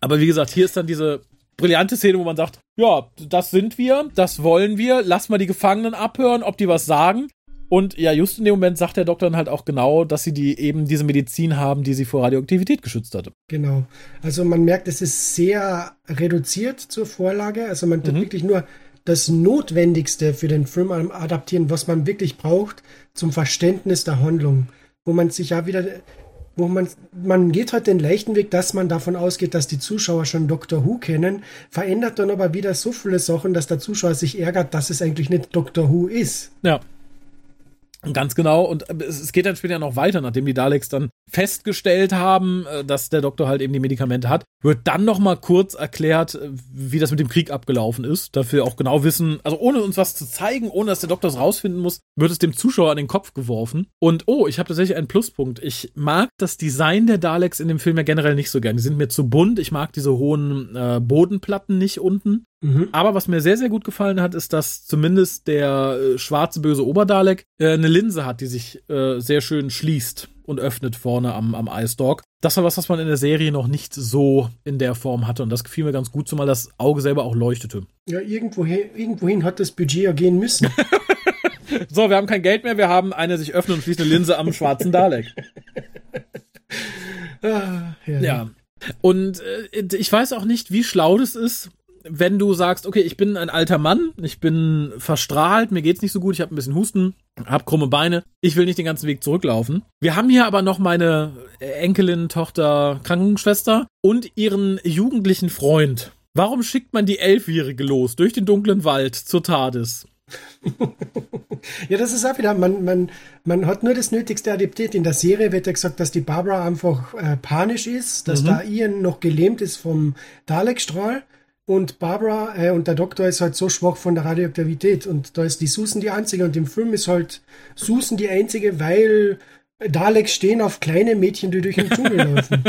Speaker 1: Aber wie gesagt, hier ist dann diese brillante Szene, wo man sagt, ja, das sind wir, das wollen wir, lass mal die Gefangenen abhören, ob die was sagen. Und ja, just in dem Moment sagt der Doktor dann halt auch genau, dass sie die eben diese Medizin haben, die sie vor Radioaktivität geschützt hatte.
Speaker 2: Genau. Also man merkt, es ist sehr reduziert zur Vorlage. Also man tut mhm. wirklich nur das Notwendigste für den Film adaptieren, was man wirklich braucht zum Verständnis der Handlung. Wo man sich ja wieder, wo man, man geht halt den leichten Weg, dass man davon ausgeht, dass die Zuschauer schon Doctor Who kennen, verändert dann aber wieder so viele Sachen, dass der Zuschauer sich ärgert, dass es eigentlich nicht Doctor Who ist.
Speaker 1: Ja. Ganz genau. Und äh, es geht dann später noch weiter, nachdem die Daleks dann festgestellt haben, äh, dass der Doktor halt eben die Medikamente hat, wird dann noch mal kurz erklärt, äh, wie das mit dem Krieg abgelaufen ist. Dafür wir auch genau wissen, also ohne uns was zu zeigen, ohne dass der Doktor es rausfinden muss, wird es dem Zuschauer an den Kopf geworfen. Und oh, ich habe tatsächlich einen Pluspunkt. Ich mag das Design der Daleks in dem Film ja generell nicht so gern. Die sind mir zu bunt. Ich mag diese hohen äh, Bodenplatten nicht unten. Mhm. Aber was mir sehr, sehr gut gefallen hat, ist, dass zumindest der äh, schwarze böse Oberdalek äh, eine Linse hat, die sich äh, sehr schön schließt und öffnet vorne am, am Ice Dog. Das war was, was man in der Serie noch nicht so in der Form hatte. Und das gefiel mir ganz gut, zumal das Auge selber auch leuchtete.
Speaker 2: Ja, irgendwohin, irgendwohin hat das Budget ja gehen müssen. *laughs*
Speaker 1: so, wir haben kein Geld mehr, wir haben eine sich öffnende und schließende Linse am schwarzen Dalek. *laughs* ah, ja. ja. Und äh, ich weiß auch nicht, wie schlau das ist, wenn du sagst, okay, ich bin ein alter Mann, ich bin verstrahlt, mir geht's nicht so gut, ich habe ein bisschen Husten, hab krumme Beine, ich will nicht den ganzen Weg zurücklaufen. Wir haben hier aber noch meine Enkelin, Tochter, Krankenschwester und ihren jugendlichen Freund. Warum schickt man die Elfjährige los durch den dunklen Wald zur TARDIS? *laughs*
Speaker 2: ja, das ist auch wieder, man, man, man hat nur das Nötigste adaptiert. In der Serie wird ja gesagt, dass die Barbara einfach äh, panisch ist, dass mhm. da Ian noch gelähmt ist vom Dalekstrahl und Barbara äh, und der Doktor ist halt so schwach von der Radioaktivität. Und da ist die Susan die einzige. Und im Film ist halt Susan die einzige, weil Daleks stehen auf kleine Mädchen, die durch den Dschungel *laughs* laufen.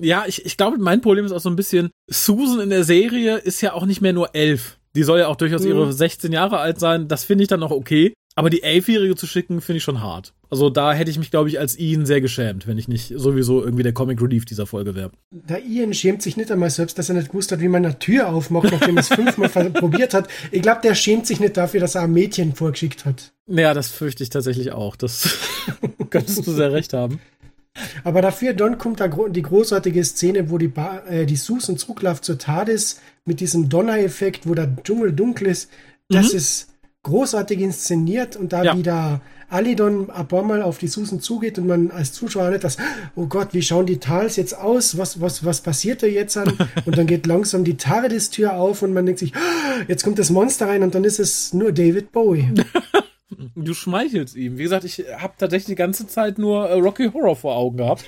Speaker 1: Ja, ich, ich glaube, mein Problem ist auch so ein bisschen, Susan in der Serie ist ja auch nicht mehr nur elf. Die soll ja auch durchaus mhm. ihre 16 Jahre alt sein. Das finde ich dann noch okay. Aber die Elfjährige zu schicken, finde ich schon hart. Also da hätte ich mich, glaube ich, als Ian sehr geschämt, wenn ich nicht sowieso irgendwie der Comic Relief dieser Folge wäre.
Speaker 2: Der Ian schämt sich nicht einmal selbst, dass er nicht gewusst hat, wie man eine Tür aufmacht, nachdem er es fünfmal *laughs* probiert hat. Ich glaube, der schämt sich nicht dafür, dass er ein Mädchen vorgeschickt hat.
Speaker 1: Naja, das fürchte ich tatsächlich auch. Das *laughs* könntest du sehr recht haben.
Speaker 2: Aber dafür, dann kommt da die großartige Szene, wo die, ba äh, die Susan zurückläuft zur TARDIS mit diesem Donner-Effekt, wo der Dschungel dunkel ist. Das mhm. ist großartig inszeniert und da ja. wieder Alidon Mal auf die Susan zugeht und man als Zuschauer nicht das, oh Gott, wie schauen die Tals jetzt aus? Was, was, was passiert da jetzt an? *laughs* Und dann geht langsam die TARDIS-Tür auf und man denkt sich, jetzt kommt das Monster rein und dann ist es nur David Bowie. *laughs*
Speaker 1: Du schmeichelst ihm. Wie gesagt, ich habe tatsächlich die ganze Zeit nur äh, Rocky Horror vor Augen gehabt.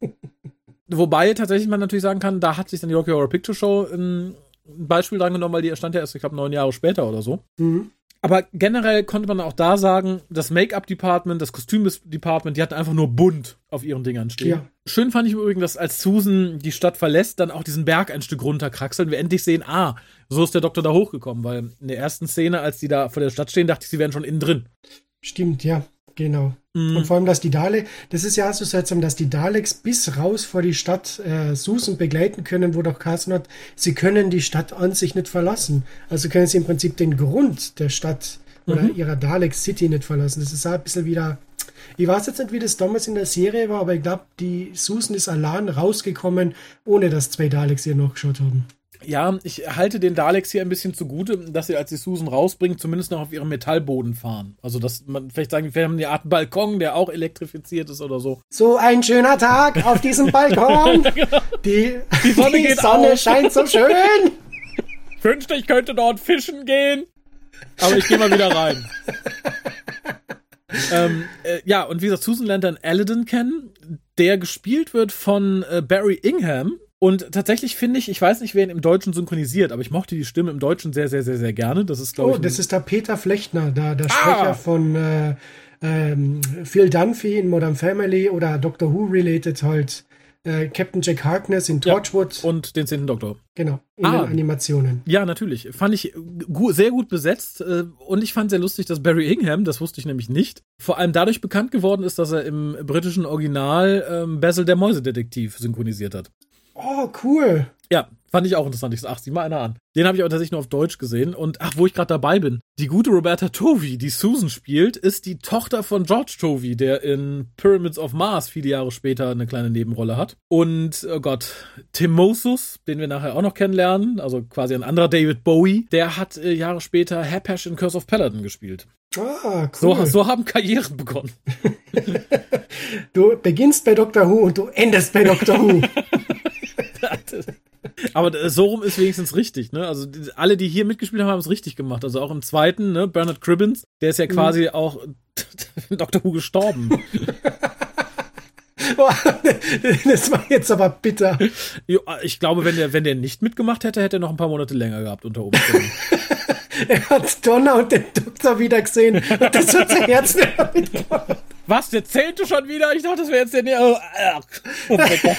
Speaker 1: *laughs* Wobei tatsächlich man natürlich sagen kann, da hat sich dann die Rocky Horror Picture Show ein Beispiel dran genommen, weil die erstand ja erst, ich glaube, neun Jahre später oder so. Mhm. Aber generell konnte man auch da sagen, das Make-up-Department, das Kostüm-Department, die hatten einfach nur bunt auf ihren Dingern stehen. Ja. Schön fand ich übrigens, dass als Susan die Stadt verlässt, dann auch diesen Berg ein Stück runterkraxeln, wir endlich sehen, ah, so ist der Doktor da hochgekommen, weil in der ersten Szene, als die da vor der Stadt stehen, dachte ich, sie wären schon innen drin.
Speaker 2: Stimmt, ja, genau. Mm. Und vor allem, dass die Daleks, das ist ja so seltsam, dass die Daleks bis raus vor die Stadt äh, Susan begleiten können, wo doch Carson hat, sie können die Stadt an sich nicht verlassen. Also können sie im Prinzip den Grund der Stadt oder mhm. ihrer Dalek City nicht verlassen. Das ist auch ein bisschen wieder. Ich weiß jetzt nicht, wie das damals in der Serie war, aber ich glaube, die Susan ist allein rausgekommen, ohne dass zwei Daleks ihr noch geschaut haben.
Speaker 1: Ja, ich halte den Daleks hier ein bisschen zugute, dass sie, als sie Susan rausbringen, zumindest noch auf ihrem Metallboden fahren. Also, dass man vielleicht sagen, wir haben eine Art Balkon, der auch elektrifiziert ist oder so.
Speaker 2: So ein schöner Tag auf diesem Balkon. *laughs* genau. Die, die Sonne, die Sonne scheint so schön. *laughs*
Speaker 1: Wünschte, ich könnte dort fischen gehen. Aber ich gehe mal wieder rein. *laughs* ähm, äh, ja, und wie gesagt, Susan lernt dann Aladdin kennen, der gespielt wird von äh, Barry Ingham, und tatsächlich finde ich, ich weiß nicht, wer ihn im Deutschen synchronisiert, aber ich mochte die Stimme im Deutschen sehr, sehr, sehr, sehr gerne. Das ist, glaube oh, ich.
Speaker 2: Oh, das ist der Peter Flechtner, der, der ah! Sprecher von äh, ähm, Phil Dunphy in Modern Family oder Doctor Who related halt. Äh, Captain Jack Harkness in Torchwood.
Speaker 1: Ja, und den zehnten Doktor.
Speaker 2: Genau, in ah, den Animationen.
Speaker 1: Ja, natürlich. Fand ich gu sehr gut besetzt äh, und ich fand sehr lustig, dass Barry Ingham, das wusste ich nämlich nicht, vor allem dadurch bekannt geworden ist, dass er im britischen Original ähm, Basil der Mäusedetektiv synchronisiert hat.
Speaker 2: Oh, cool.
Speaker 1: Ja, Fand ich auch interessant. Ich so, ach, sieh mal einer an. Den habe ich aber tatsächlich nur auf Deutsch gesehen. Und ach, wo ich gerade dabei bin, die gute Roberta Tovey, die Susan spielt, ist die Tochter von George Tovey, der in Pyramids of Mars viele Jahre später eine kleine Nebenrolle hat. Und, oh Gott, Timosus, den wir nachher auch noch kennenlernen, also quasi ein anderer David Bowie, der hat äh, Jahre später Hapash in Curse of Paladin gespielt.
Speaker 2: Ah,
Speaker 1: So,
Speaker 2: cool.
Speaker 1: so haben Karrieren begonnen. *laughs*
Speaker 2: Du beginnst bei Doctor Who und du endest bei Doctor Who. *laughs* *laughs*
Speaker 1: Aber so rum ist wenigstens richtig, ne? Also die- alle, die hier mitgespielt haben, haben es richtig gemacht. Also auch im zweiten, ne? Bernard Cribbins, der ist ja quasi auch in *laughs* Doctor Who gestorben. *laughs*
Speaker 2: Das war jetzt aber bitter.
Speaker 1: Ich glaube, wenn der, wenn der nicht mitgemacht hätte, hätte er noch ein paar Monate länger gehabt unter Umständen.
Speaker 2: Er hat Donner und den Doktor wieder gesehen und das hat sein Herz nicht mehr mitgemacht.
Speaker 1: Was, der zählte schon wieder? Ich dachte, das wäre jetzt der. Oh, oh mein Gott.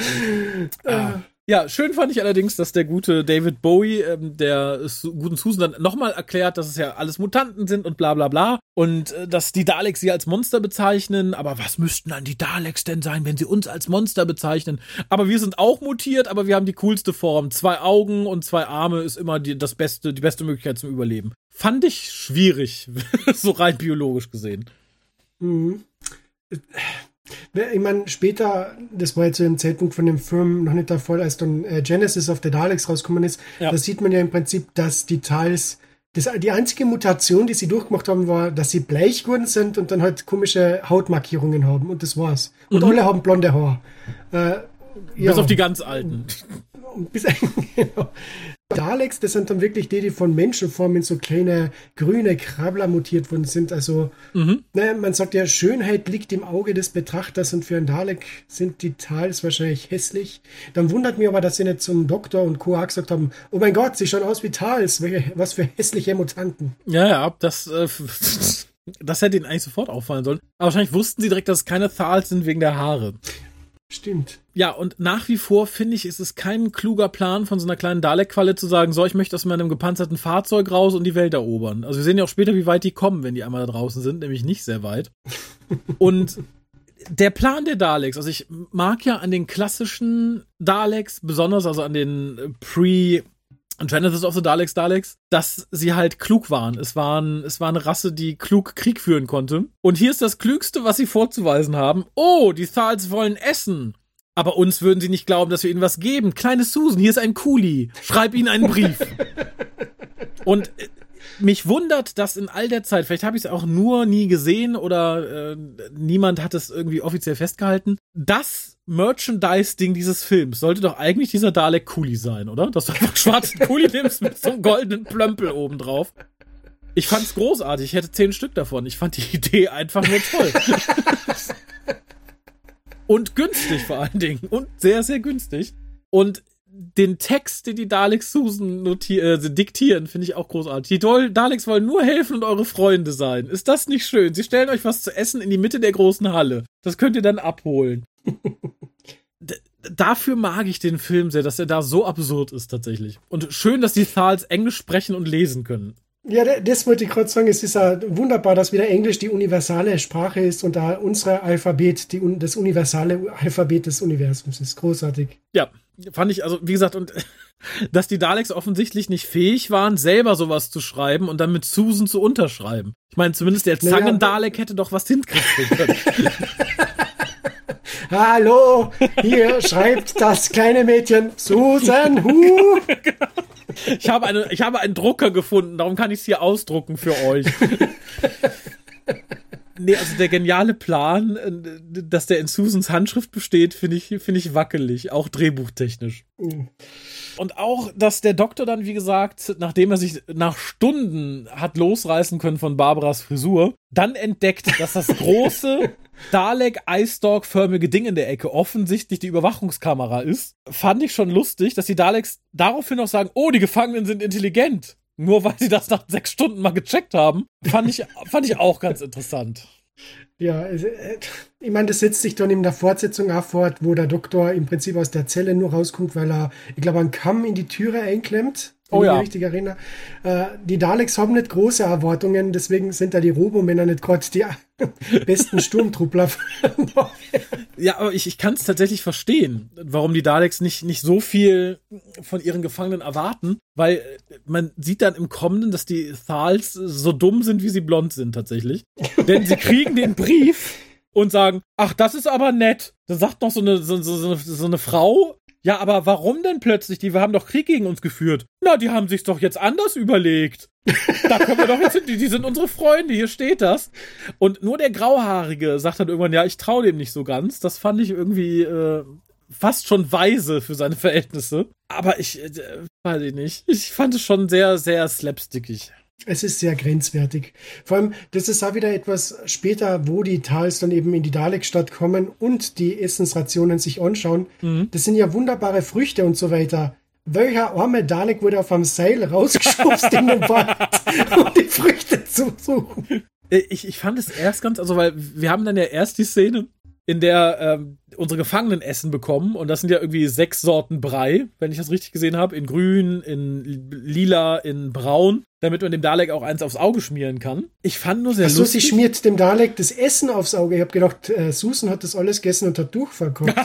Speaker 1: *laughs* Ah. Ja, schön fand ich allerdings, dass der gute David Bowie, ähm, der Su- guten Susan dann nochmal erklärt, dass es ja alles Mutanten sind und bla bla bla. Und äh, dass die Daleks sie als Monster bezeichnen. Aber was müssten dann die Daleks denn sein, wenn sie uns als Monster bezeichnen? Aber wir sind auch mutiert, aber wir haben die coolste Form. Zwei Augen und zwei Arme ist immer die, das beste, die beste Möglichkeit zum Überleben. Fand ich schwierig, *laughs* so rein biologisch gesehen.
Speaker 2: Mhm. Ich meine, später, das war jetzt zu dem Zeitpunkt von dem Film noch nicht der Fall, als dann äh, Genesis of the Daleks rausgekommen ist,
Speaker 1: Ja.
Speaker 2: da sieht man ja im Prinzip, dass die Teils, das, die einzige Mutation, die sie durchgemacht haben, war, dass sie bleich geworden sind und dann halt komische Hautmarkierungen haben und das war's. Und alle haben blonde Haar. Äh, ja.
Speaker 1: Mhm. Bis auf die ganz alten. *laughs*
Speaker 2: Bis, *laughs* genau. Daleks, das sind dann wirklich die, die von Menschenformen in so kleine grüne Krabbler mutiert worden sind. Also,
Speaker 1: Mhm.
Speaker 2: naja, man sagt ja, Schönheit liegt im Auge des Betrachters und für einen Dalek sind die Tals wahrscheinlich hässlich. Dann wundert mich aber, dass sie nicht zum Doktor und Co. gesagt haben, oh mein Gott, sie schauen aus wie Tals, was für hässliche Mutanten.
Speaker 1: Ja, ja, das, äh, *laughs* das hätte ihnen eigentlich sofort auffallen sollen. Aber wahrscheinlich wussten sie direkt, dass es keine Thals sind wegen der Haare.
Speaker 2: Stimmt.
Speaker 1: Ja, und nach wie vor finde ich, ist es kein kluger Plan von so einer kleinen Dalek-Qualle zu sagen, so, ich möchte aus meinem gepanzerten Fahrzeug raus und die Welt erobern. Also wir sehen ja auch später, wie weit die kommen, wenn die einmal da draußen sind, nämlich nicht sehr weit. *laughs* Und der Plan der Daleks, also ich mag ja an den klassischen Daleks, besonders also an den äh, Pre- Genesis of the Daleks Daleks, dass sie halt klug waren. Es waren, es war eine Rasse, die klug Krieg führen konnte. Und hier ist das Klügste, was sie vorzuweisen haben. Oh, die Thals wollen essen. Aber uns würden sie nicht glauben, dass wir ihnen was geben. Kleine Susan, hier ist ein Kuli. Schreib ihnen einen Brief. *laughs* Und äh, mich wundert, dass in all der Zeit, vielleicht habe ich es auch nur nie gesehen oder äh, niemand hat es irgendwie offiziell festgehalten, das Merchandise-Ding dieses Films sollte doch eigentlich dieser Dalek Kuli sein, oder? Dass du einfach schwarzen *laughs* Kuli nimmst mit so einem goldenen Plömpel oben drauf. Ich fand's großartig. Ich hätte zehn Stück davon. Ich fand die Idee einfach nur toll. *laughs* Und günstig vor allen Dingen. Und sehr, sehr günstig. Und den Text, den die Daleks Susan äh, diktieren, finde ich auch großartig. Die Dol Daleks wollen nur helfen und eure Freunde sein. Ist das nicht schön? Sie stellen euch was zu essen in die Mitte der großen Halle. Das könnt ihr dann abholen. *laughs* Dafür mag ich den Film sehr, dass er da so absurd ist tatsächlich. Und schön, dass die Thals Englisch sprechen und lesen können.
Speaker 2: Ja, da- das wollte ich gerade sagen. Es ist ja wunderbar, dass wieder Englisch die universale Sprache ist und da unser Alphabet die, das universale Alphabet des Universums ist. Großartig.
Speaker 1: Ja, fand ich, also wie gesagt, und *laughs* dass die Daleks offensichtlich nicht fähig waren, selber sowas zu schreiben und dann mit Susan zu unterschreiben. Ich meine, zumindest der. Zangen-Dalek hätte doch was hinkriegen können. *laughs* *laughs*
Speaker 2: Hallo, hier schreibt das kleine Mädchen Susan Hu.
Speaker 1: Ich habe, eine, ich habe einen Drucker gefunden, darum kann ich es hier ausdrucken für euch. Nee, also der geniale Plan, äh, dass der in Susans Handschrift besteht, finde ich, finde ich wackelig, auch drehbuchtechnisch. Und auch, dass der Doktor dann, wie gesagt, nachdem er sich nach Stunden hat losreißen können von Barbaras Frisur, dann entdeckt, dass das große *laughs* Dalek-Eisdog-förmige Ding in der Ecke offensichtlich die Überwachungskamera ist. Fand ich schon lustig, dass die Daleks daraufhin noch sagen, oh, die Gefangenen sind intelligent. Nur weil sie das nach sechs Stunden mal gecheckt haben. Fand ich, fand ich auch ganz interessant.
Speaker 2: Ja, äh, ich meine, das setzt sich dann in der Fortsetzung auch fort, wo der Doktor im Prinzip aus der Zelle nur rauskommt, weil er, ich glaube, einen Kamm in die Türe einklemmt. Wenn
Speaker 1: Oh
Speaker 2: ich
Speaker 1: ja.
Speaker 2: mich richtig erinnere. Äh, die Daleks haben nicht große Erwartungen, deswegen sind da die Robomänner nicht gerade die *laughs* besten Sturmtruppler.
Speaker 1: Ja, aber ich, ich kann es tatsächlich verstehen, warum die Daleks nicht, nicht so viel von ihren Gefangenen erwarten, weil äh, man sieht dann im Kommenden, dass die Thals so dumm sind, wie sie blond sind tatsächlich. Denn sie kriegen den Brief und sagen, ach, das ist aber nett. Da sagt noch so eine, so, so, so eine Frau, ja, aber warum denn plötzlich? Die haben doch Krieg gegen uns geführt. Na, die haben sich's doch jetzt anders überlegt. Da können wir doch jetzt, die, die sind unsere Freunde, hier steht das. Und nur der Grauhaarige sagt dann irgendwann, ja, ich traue dem nicht so ganz. Das fand ich irgendwie äh, fast schon weise für seine Verhältnisse. Aber ich, äh, weiß ich nicht. Ich fand es schon sehr, sehr slapstickig.
Speaker 2: Es ist sehr grenzwertig. Vor allem, das ist auch wieder etwas später, wo die Tals dann eben in die Dalek-Stadt kommen und die Essensrationen sich anschauen. Mhm. Das sind ja wunderbare Früchte und so weiter. Welcher arme Dalek wurde auf einem Seil rausgeschubst in den Wald, *laughs* um die Früchte zu suchen?
Speaker 1: Ich, ich fand es erst ganz, also weil wir haben dann ja erst die Szene, in der ähm, unsere Gefangenen Essen bekommen. Und das sind ja irgendwie sechs Sorten Brei, wenn ich das richtig gesehen habe. In grün, in lila, in braun. Damit man dem Dalek auch eins aufs Auge schmieren kann. Ich fand nur sehr Ach so, lustig.
Speaker 2: sie schmiert dem Dalek das Essen aufs Auge. Ich habe gedacht, äh, Susan hat das alles gegessen und hat durchverkauft. *laughs*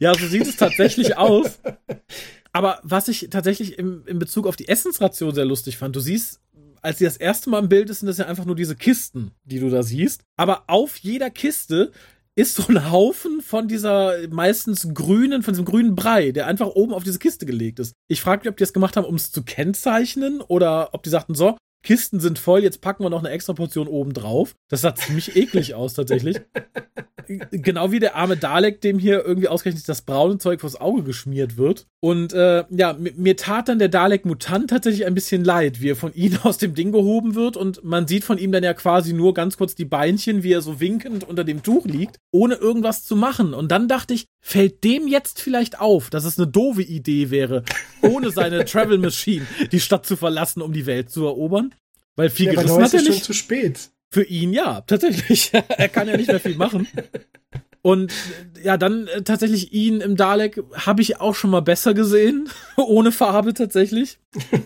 Speaker 1: ja, so sieht es tatsächlich aus. *laughs* Aber was ich tatsächlich im, in Bezug auf die Essensration sehr lustig fand, du siehst als sie das erste Mal im Bild ist, sind das ja einfach nur diese Kisten, die du da siehst. Aber auf jeder Kiste ist so ein Haufen von dieser meistens grünen, von diesem grünen Brei, der einfach oben auf diese Kiste gelegt ist. Ich frage mich, ob die das gemacht haben, um es zu kennzeichnen oder ob die sagten, so, Kisten sind voll, jetzt packen wir noch eine extra Portion oben drauf. Das sah ziemlich eklig aus, tatsächlich. *laughs* genau wie der arme Dalek, dem hier irgendwie ausgerechnet das braune Zeug vors Auge geschmiert wird. Und äh, ja, mir tat dann der Dalek-Mutant tatsächlich ein bisschen leid, wie er von ihm *laughs* aus dem Ding gehoben wird. Und man sieht von ihm dann ja quasi nur ganz kurz die Beinchen, wie er so winkend unter dem Tuch liegt, ohne irgendwas zu machen. Und dann dachte ich, fällt dem jetzt vielleicht auf, dass es eine doofe Idee wäre, ohne seine *laughs* Travel Machine die Stadt zu verlassen, um die Welt zu erobern? Weil viel ja, gerissen hat er nicht.
Speaker 2: schon zu spät.
Speaker 1: Für ihn ja, tatsächlich. *laughs* er kann ja nicht mehr viel machen. Und ja, dann äh, tatsächlich ihn im Dalek habe ich auch schon mal besser gesehen. *laughs* Ohne Farbe tatsächlich. *laughs*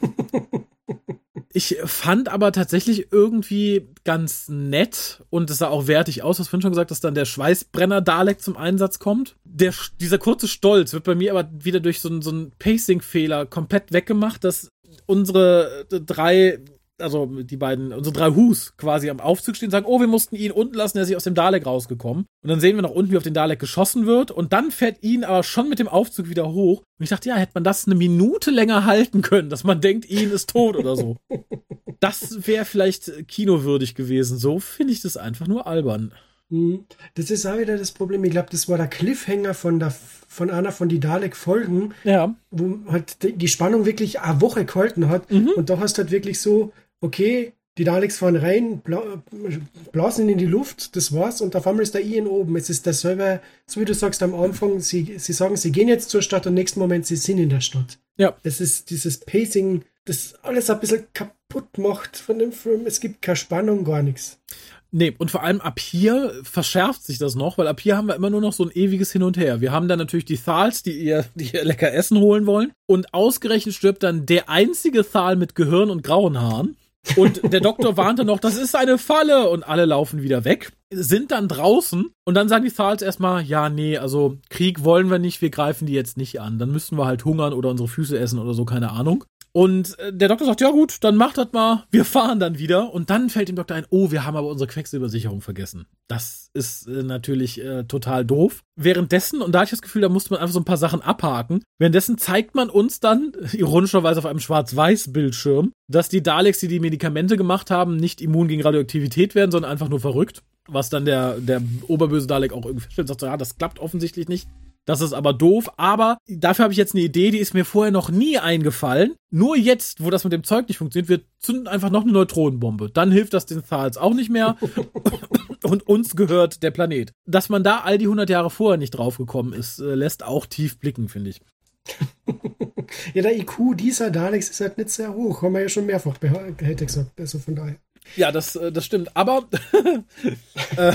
Speaker 1: Ich fand aber tatsächlich irgendwie ganz nett und es sah auch wertig aus, was vorhin schon gesagt, dass dann der Schweißbrenner Dalek zum Einsatz kommt. Der, dieser kurze Stolz wird bei mir aber wieder durch so, so einen Pacing-Fehler komplett weggemacht, dass unsere drei also die beiden, unsere drei Hus quasi am Aufzug stehen und sagen, oh, wir mussten ihn unten lassen, er ist aus dem Dalek rausgekommen. Und dann sehen wir nach unten, wie auf den Dalek geschossen wird. Und dann fährt ihn aber schon mit dem Aufzug wieder hoch. Und ich dachte, ja, hätte man das eine Minute länger halten können, dass man denkt, ihn ist tot oder so. *laughs* das wäre vielleicht kinowürdig gewesen. So finde ich das einfach nur albern.
Speaker 2: Hm. Das ist auch wieder das Problem. Ich glaube, das war der Cliffhanger von, der, von einer von die Dalek-Folgen,
Speaker 1: ja.
Speaker 2: wo halt die Spannung wirklich eine Woche gehalten hat. Mhm. Und da hast du halt wirklich so, okay, die Daleks fahren rein, bla blasen in die Luft, das war's, und auf einmal ist der Ian oben. Es ist dasselbe, so wie du sagst am Anfang, sie, sie sagen, sie gehen jetzt zur Stadt und im nächsten Moment, sie sind in der Stadt.
Speaker 1: Ja.
Speaker 2: Das ist dieses Pacing, das alles ein bisschen kaputt macht von dem Film. Es gibt keine Spannung, gar nichts.
Speaker 1: Nee, und vor allem ab hier verschärft sich das noch, weil ab hier haben wir immer nur noch so ein ewiges Hin und Her. Wir haben dann natürlich die Thals, die ihr, die ihr lecker Essen holen wollen. Und ausgerechnet stirbt dann der einzige Thal mit Gehirn und grauen Haaren. Und der Doktor warnte noch, das ist eine Falle. Und alle laufen wieder weg, sind dann draußen. Und dann sagen die Thals erstmal, ja, nee, also Krieg wollen wir nicht, wir greifen die jetzt nicht an. Dann müssten wir halt hungern oder unsere Füße essen oder so, keine Ahnung. Und äh, der Doktor sagt, ja gut, dann macht das mal, wir fahren dann wieder. Und dann fällt dem Doktor ein, oh, wir haben aber unsere Quecksilbersicherung vergessen. Das ist äh, natürlich äh, total doof. Währenddessen, und da hatte ich das Gefühl, da musste man einfach so ein paar Sachen abhaken, währenddessen zeigt man uns dann, *laughs* ironischerweise auf einem Schwarz-Weiß-Bildschirm, dass die Daleks, die die Medikamente gemacht haben, nicht immun gegen Radioaktivität werden, sondern einfach nur verrückt. Was dann der, der oberböse Dalek auch irgendwie feststellt, sagt, ja, das klappt offensichtlich nicht. Das ist aber doof, aber dafür habe ich jetzt eine Idee, die ist mir vorher noch nie eingefallen. Nur jetzt, wo das mit dem Zeug nicht funktioniert, wir zünden einfach noch eine Neutronenbombe. Dann hilft das den Thals auch nicht mehr. *laughs* Und uns gehört der Planet. Dass man da all die 100 Jahre vorher nicht draufgekommen ist, äh, lässt auch tief blicken, finde ich. *laughs*
Speaker 2: ja, der IQ dieser Daleks ist halt nicht sehr hoch. Haben wir ja schon mehrfach hätte gesagt. Also von daher.
Speaker 1: Ja, das, äh, das stimmt. Aber *laughs* äh,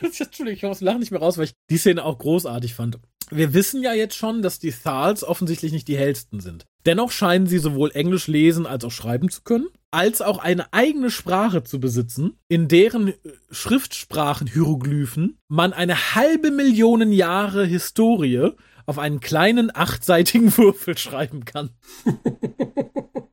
Speaker 1: Entschuldigung, ich muss lachen nicht mehr raus, weil ich die Szene auch großartig fand wir wissen ja jetzt schon, dass die Thals offensichtlich nicht die hellsten sind. Dennoch scheinen sie sowohl Englisch lesen als auch schreiben zu können. als auch eine eigene Sprache zu besitzen, in deren Schriftsprachen Hieroglyphen man eine halbe Million Jahre Historie auf einen kleinen achtseitigen *laughs* Würfel schreiben kann. *laughs*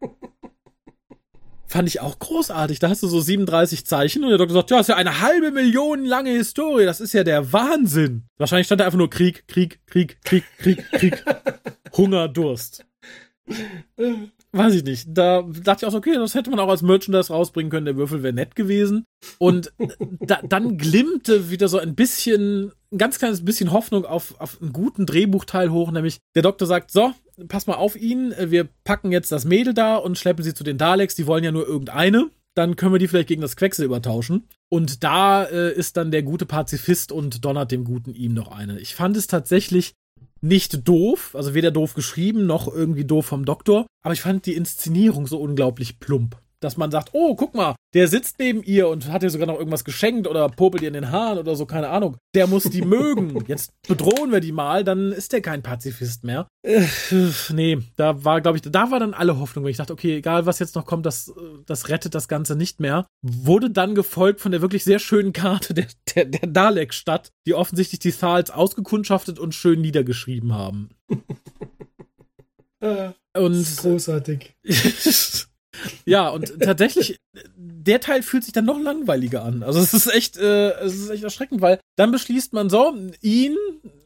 Speaker 1: Fand ich auch großartig. Da hast du so 37 Zeichen und der Doktor sagt, ja, das ist ja eine halbe Million lange Historie. Das ist ja der Wahnsinn. Wahrscheinlich stand da einfach nur Krieg, Krieg, Krieg, Krieg, Krieg, Krieg. *laughs* Hunger, Durst. Weiß ich nicht. Da dachte ich auch so, okay, das hätte man auch als Merchandise rausbringen können. Der Würfel wäre nett gewesen. Und da, dann glimmte wieder so ein bisschen, ein ganz kleines bisschen Hoffnung auf, auf einen guten Drehbuchteil hoch. Nämlich der Doktor sagt, so, pass mal auf ihn. Wir packen jetzt das Mädel da und schleppen sie zu den Daleks. Die wollen ja nur irgendeine. Dann können wir die vielleicht gegen das Quecksilber tauschen. Und da äh, ist dann der gute Pazifist und donnert dem guten ihm noch eine. Ich fand es tatsächlich nicht doof, also weder doof geschrieben noch irgendwie doof vom Doktor, aber ich fand die Inszenierung so unglaublich plump dass man sagt, oh, guck mal, der sitzt neben ihr und hat ihr sogar noch irgendwas geschenkt oder popelt ihr in den Haaren oder so, keine Ahnung. Der muss die *laughs* mögen. Jetzt bedrohen wir die mal, dann ist der kein Pazifist mehr. Äh, nee, da war, glaube ich, da war dann alle Hoffnung, wenn ich dachte, okay, egal was jetzt noch kommt, das, das rettet das Ganze nicht mehr. Wurde dann gefolgt von der wirklich sehr schönen Karte der, der, der Dalek-Stadt, die offensichtlich die Thals ausgekundschaftet und schön niedergeschrieben haben. *laughs*
Speaker 2: Äh, und großartig. *laughs*
Speaker 1: Ja, und tatsächlich, der Teil fühlt sich dann noch langweiliger an. Also es ist echt, äh, es ist echt erschreckend, weil dann beschließt man so, ihn,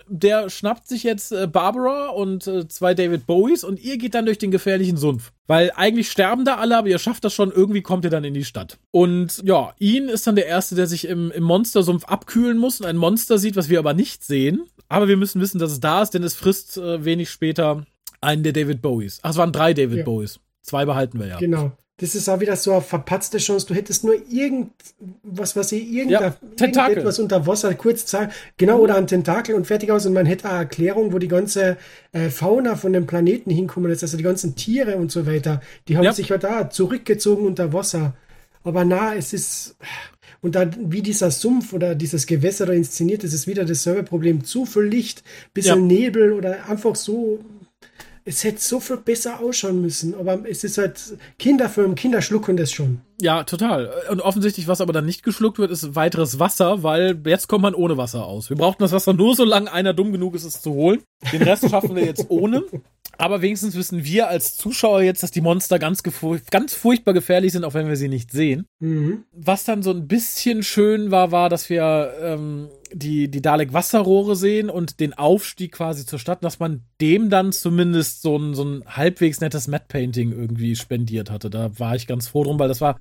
Speaker 1: der schnappt sich jetzt äh, Barbara und äh, zwei David Bowies und ihr geht dann durch den gefährlichen Sumpf. Weil eigentlich sterben da alle, aber ihr schafft das schon, irgendwie kommt ihr dann in die Stadt. Und ja, ihn ist dann der Erste, der sich im, im Monstersumpf abkühlen muss und ein Monster sieht, was wir aber nicht sehen. Aber wir müssen wissen, dass es da ist, denn es frisst äh, wenig später einen der David Bowies. Ach, es waren drei David ja. Bowies. Zwei behalten wir ja.
Speaker 2: Genau. Das ist auch wieder so eine verpatzte Chance. Du hättest nur irgend, was weiß ich, irgendetwas
Speaker 1: ja,
Speaker 2: unter Wasser kurz zeigen, genau, oder ein Tentakel und fertig aus. Und man hätte eine Erklärung, wo die ganze äh, Fauna von dem Planeten hinkommen ist, also die ganzen Tiere und so weiter. Die haben ja. sich ja da zurückgezogen unter Wasser. Aber na, es ist, und dann, wie dieser Sumpf oder dieses Gewässer da inszeniert ist, ist wieder dasselbe Problem. Zu viel Licht, bisschen ja. Nebel oder einfach so es hätte so viel besser ausschauen müssen, aber es ist halt Kinderfilm, Kinder schlucken das schon.
Speaker 1: Ja, total. Und offensichtlich, was aber dann nicht geschluckt wird, ist weiteres Wasser, weil jetzt kommt man ohne Wasser aus. Wir brauchten das Wasser nur, solange einer dumm genug ist, es zu holen. Den Rest schaffen wir jetzt ohne. Aber wenigstens wissen wir als Zuschauer jetzt, dass die Monster ganz, ganz furchtbar gefährlich sind, auch wenn wir sie nicht sehen. Mhm. Was dann so ein bisschen schön war, war, dass wir ähm, die, die Dalek-Wasserrohre sehen und den Aufstieg quasi zur Stadt, dass man dem dann zumindest so ein, so ein halbwegs nettes Matte-Painting irgendwie spendiert hatte. Da war ich ganz froh drum, weil das war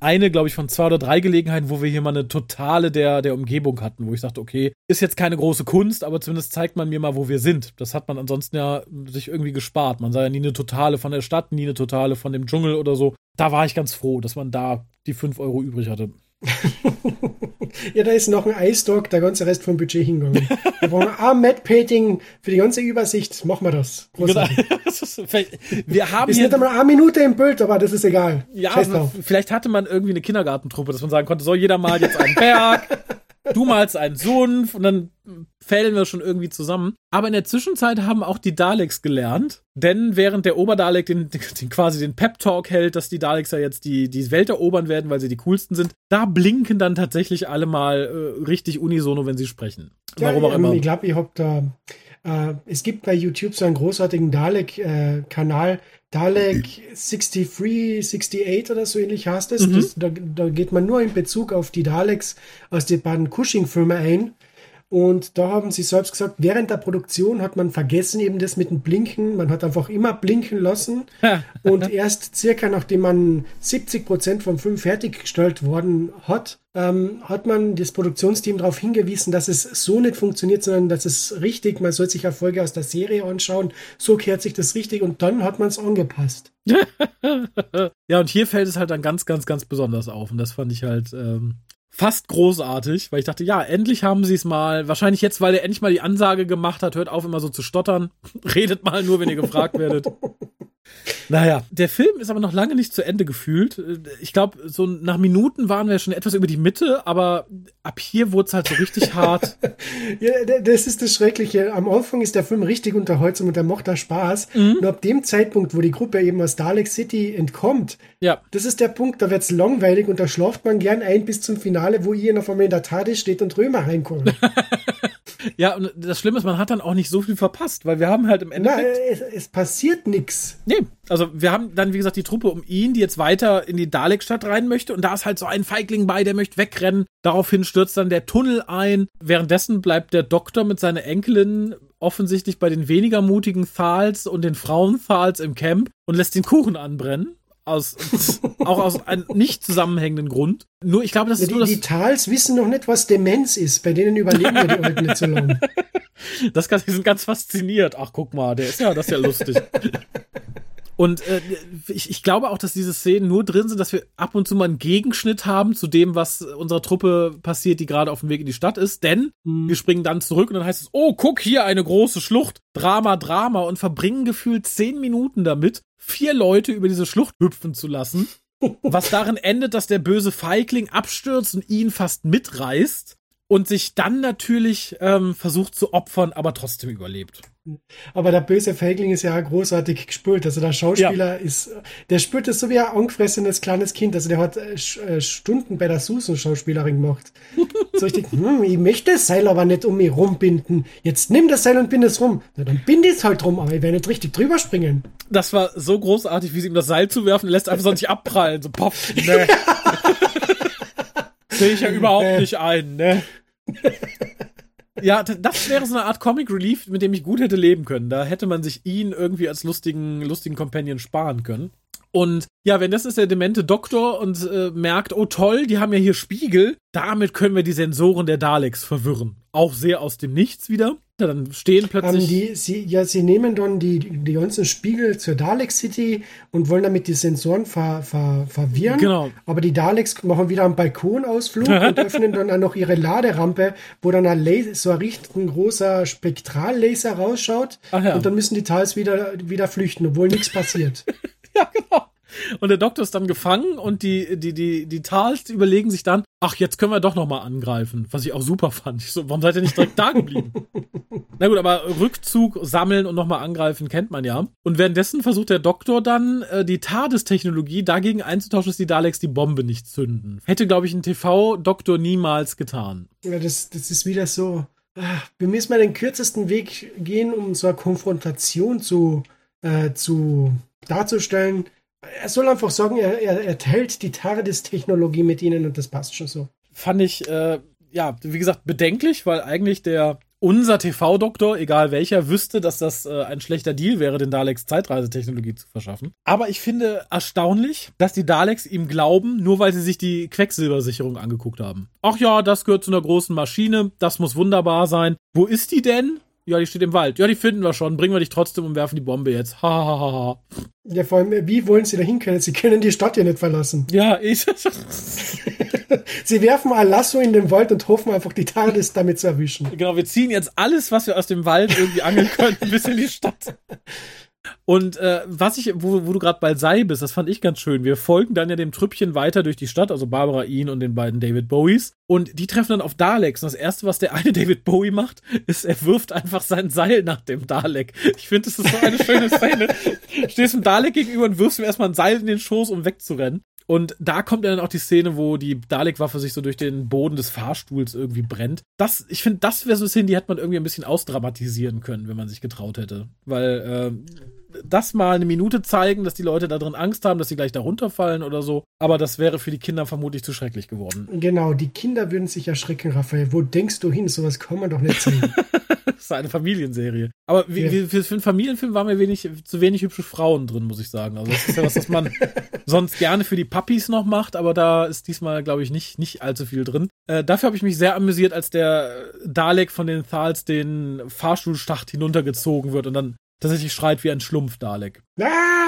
Speaker 1: eine, glaube ich, von zwei oder drei Gelegenheiten, wo wir hier mal eine totale der, der Umgebung hatten, wo ich dachte, okay, ist jetzt keine große Kunst, aber zumindest zeigt man mir mal, wo wir sind. Das hat man ansonsten ja sich irgendwie gespart. Man sah ja nie eine totale von der Stadt, nie eine totale von dem Dschungel oder so. Da war ich ganz froh, dass man da die fünf Euro übrig hatte. *laughs*
Speaker 2: ja, da ist noch ein Eisdog, der ganze Rest vom Budget hingegangen. Wir brauchen ein Matte Painting für die ganze Übersicht. Machen wir das.
Speaker 1: Genau. *laughs* wir haben
Speaker 2: ist nicht einmal eine Minute im Bild, aber das ist egal.
Speaker 1: Ja, vielleicht hatte man irgendwie eine Kindergartentruppe, dass man sagen konnte, so jeder mal jetzt einen Berg. *laughs* du malst einen Sumpf und dann fällen wir schon irgendwie zusammen. Aber in der Zwischenzeit haben auch die Daleks gelernt, denn während der Oberdalek den, den quasi den Pep-Talk hält, dass die Daleks ja jetzt die, die Welt erobern werden, weil sie die coolsten sind, da blinken dann tatsächlich alle mal äh, richtig unisono, wenn sie sprechen.
Speaker 2: Warum ja, auch immer. Ich glaube, ich hab da äh, es gibt bei YouTube so einen großartigen Dalek-Kanal, äh, Dalek 63, 68 oder so ähnlich heißt es. Mhm. Das, da, da, geht man nur in Bezug auf die Daleks aus den beiden Cushing-Filmen ein. Und da haben sie selbst gesagt, während der Produktion hat man vergessen eben das mit dem Blinken. Man hat einfach immer blinken lassen. und erst circa nachdem man 70 Prozent vom Film fertiggestellt worden hat, ähm, hat man das Produktionsteam darauf hingewiesen, dass es so nicht funktioniert, sondern dass es richtig, man soll sich Erfolge aus der Serie anschauen, so kehrt sich das richtig und dann hat man es angepasst. *laughs*
Speaker 1: ja, und hier fällt es halt dann ganz, ganz, ganz besonders auf und das fand ich halt ähm, fast großartig, weil ich dachte, ja, endlich haben sie es mal. Wahrscheinlich jetzt, weil er endlich mal die Ansage gemacht hat, hört auf immer so zu stottern. *laughs* Redet mal nur, wenn ihr gefragt werdet. *laughs* Naja, der Film ist aber noch lange nicht zu Ende gefühlt. Ich glaube, so nach Minuten waren wir schon etwas über die Mitte, aber ab hier wurde es halt so richtig *laughs* hart.
Speaker 2: ja, das ist das Schreckliche. Am Anfang ist der Film richtig unterhaltsam und er macht da Spaß. Mhm. Nur ab dem Zeitpunkt, wo die Gruppe eben aus Dalek City entkommt, ja. das ist der Punkt, da wird es langweilig und da schlaft man gern ein bis zum Finale, wo ihr auf einmal in der Tate steht und Römer reinkommt. *laughs*
Speaker 1: ja, und das Schlimme ist, man hat dann auch nicht so viel verpasst, weil wir haben halt im Endeffekt.
Speaker 2: Na, es, es passiert nichts.
Speaker 1: Nee, also wir haben dann, wie gesagt, die Truppe um ihn, die jetzt weiter in die Dalek-Stadt rein möchte. Und da ist halt so ein Feigling bei, der möchte wegrennen. Daraufhin stürzt dann der Tunnel ein. Währenddessen bleibt der Doktor mit seiner Enkelin offensichtlich bei den weniger mutigen Thals und den Frauen-Thals im Camp und lässt den Kuchen anbrennen. Aus, auch aus einem nicht zusammenhängenden Grund. Nur, ich glaube, das ist
Speaker 2: die,
Speaker 1: nur das.
Speaker 2: Die Tals wissen noch nicht, was Demenz ist. Bei denen überleben wir die Alten nicht so lange. *laughs*
Speaker 1: Das, die sind ganz fasziniert. Ach, guck mal, der ist ja, das ist ja lustig. *laughs* Und äh, ich, ich glaube auch, dass diese Szenen nur drin sind, dass wir ab und zu mal einen Gegenschnitt haben zu dem, was unserer Truppe passiert, die gerade auf dem Weg in die Stadt ist. Denn mhm. wir springen dann zurück und dann heißt es, oh, guck hier, eine große Schlucht. Drama, Drama. Und verbringen gefühlt zehn Minuten damit, vier Leute über diese Schlucht hüpfen zu lassen. *laughs* was darin endet, dass der böse Feigling abstürzt und ihn fast mitreißt und sich dann natürlich ähm, versucht zu opfern, aber trotzdem überlebt.
Speaker 2: Aber der böse Feigling ist ja großartig gespielt. Also der Schauspieler ja. ist, der spürt das so wie ein angefressenes kleines Kind. Also der hat äh, äh Stunden bei der Susan-Schauspielerin gemacht. *laughs* so richtig, hm, ich möchte das Seil aber nicht um mich rumbinden. Jetzt nimm das Seil und bind es rum. Na, dann bind es halt rum, aber ich werde nicht richtig drüber springen.
Speaker 1: Das war so großartig, wie sie ihm das Seil zuwerfen, lässt einfach so nicht abprallen. So, poff, ne. *laughs* Sehe ich ja überhaupt äh. nicht ein, ne? *laughs* ja, das wäre so eine Art Comic Relief, mit dem ich gut hätte leben können. Da hätte man sich ihn irgendwie als lustigen, lustigen Companion sparen können. Und ja, wenn das ist der demente Doktor und äh, merkt, oh toll, die haben ja hier Spiegel, damit können wir die Sensoren der Daleks verwirren. Auch sehr aus dem Nichts wieder. Ja, dann stehen plötzlich.
Speaker 2: Um, die, sie, ja, sie nehmen dann die, die ganzen Spiegel zur Dalek City und wollen damit die Sensoren ver, ver, verwirren. Genau. Aber die Daleks machen wieder einen Balkonausflug *laughs* und öffnen dann auch noch ihre Laderampe, wo dann ein Laser, so ein richtig großer Spektrallaser rausschaut. Ja. Und dann müssen die Tals wieder, wieder flüchten, obwohl nichts passiert. *laughs* *laughs*
Speaker 1: ja, genau. Und der Doktor ist dann gefangen und die, die, die, die Tals überlegen sich dann, ach, jetzt können wir doch nochmal angreifen. Was ich auch super fand. Ich so, warum seid ihr nicht direkt da geblieben? *laughs* Na gut, aber Rückzug, sammeln und nochmal angreifen kennt man ja. Und währenddessen versucht der Doktor dann, äh, die TARDIS-Technologie dagegen einzutauschen, dass die Daleks die Bombe nicht zünden. Hätte, glaube ich, ein TV-Doktor niemals getan.
Speaker 2: Ja, das, das ist wieder so. Ach, wir müssen mal den kürzesten Weg gehen, um so eine Konfrontation zu, äh, zu darzustellen er soll einfach sagen, er, er, er teilt die TARDIS-Technologie mit ihnen und das passt schon so.
Speaker 1: Fand ich, äh, ja, wie gesagt, bedenklich, weil eigentlich der unser TV-Doktor, egal welcher, wüsste, dass das äh, ein schlechter Deal wäre, den Daleks Zeitreisetechnologie zu verschaffen. Aber ich finde erstaunlich, dass die Daleks ihm glauben, nur weil sie sich die Quecksilbersicherung angeguckt haben. Ach ja, das gehört zu einer großen Maschine, das muss wunderbar sein. Wo ist die denn? Ja, die steht im Wald. Ja, die finden wir schon. Bringen wir dich trotzdem und werfen die Bombe jetzt. Ha, ha, ha, ha.
Speaker 2: Ja, vor allem, wie wollen sie da hinkommen? Sie können die Stadt ja nicht verlassen. *laughs*
Speaker 1: Ja, ich. *laughs*
Speaker 2: sie werfen ein Lasso in den Wald und hoffen einfach, die TARDIS damit zu erwischen.
Speaker 1: Genau, wir ziehen jetzt alles, was wir aus dem Wald irgendwie angeln können, *laughs* bis in die Stadt. Und äh, was ich, wo, wo du gerade bei Sei bist, das fand ich ganz schön. Wir folgen dann ja dem Trüppchen weiter durch die Stadt, also Barbara Ian und den beiden David Bowies. Und die treffen dann auf Daleks. Und das erste, was der eine *laughs* David Bowie macht, ist, er wirft einfach sein Seil nach dem Dalek. Ich finde, das ist so eine schöne Szene. *laughs* Stehst dem Dalek gegenüber und wirfst ihm erstmal ein Seil in den Schoß, um wegzurennen. Und da kommt dann auch die Szene, wo die Dalek-Waffe sich so durch den Boden des Fahrstuhls irgendwie brennt. Das, ich finde, das wäre so eine Szene, die hätte man irgendwie ein bisschen ausdramatisieren können, wenn man sich getraut hätte. Weil, äh, das mal eine Minute zeigen, dass die Leute da drin Angst haben, dass sie gleich da runterfallen oder so. Aber das wäre für die Kinder vermutlich zu schrecklich geworden.
Speaker 2: Genau, die Kinder würden sich erschrecken, Raphael. Wo denkst du hin? Sowas kann man doch nicht sehen. *laughs*
Speaker 1: das ist eine Familienserie. Aber ja. wie, für einen Familienfilm waren mir wenig, zu wenig hübsche Frauen drin, muss ich sagen. Also das ist ja was, was man *laughs* sonst gerne für die Puppies noch macht, aber da ist diesmal, glaube ich, nicht, nicht allzu viel drin. Äh, dafür habe ich mich sehr amüsiert, als der Dalek von den Thals den Fahrstuhlschacht hinuntergezogen wird und dann tatsächlich schreit wie ein Schlumpf Dalek. Ah!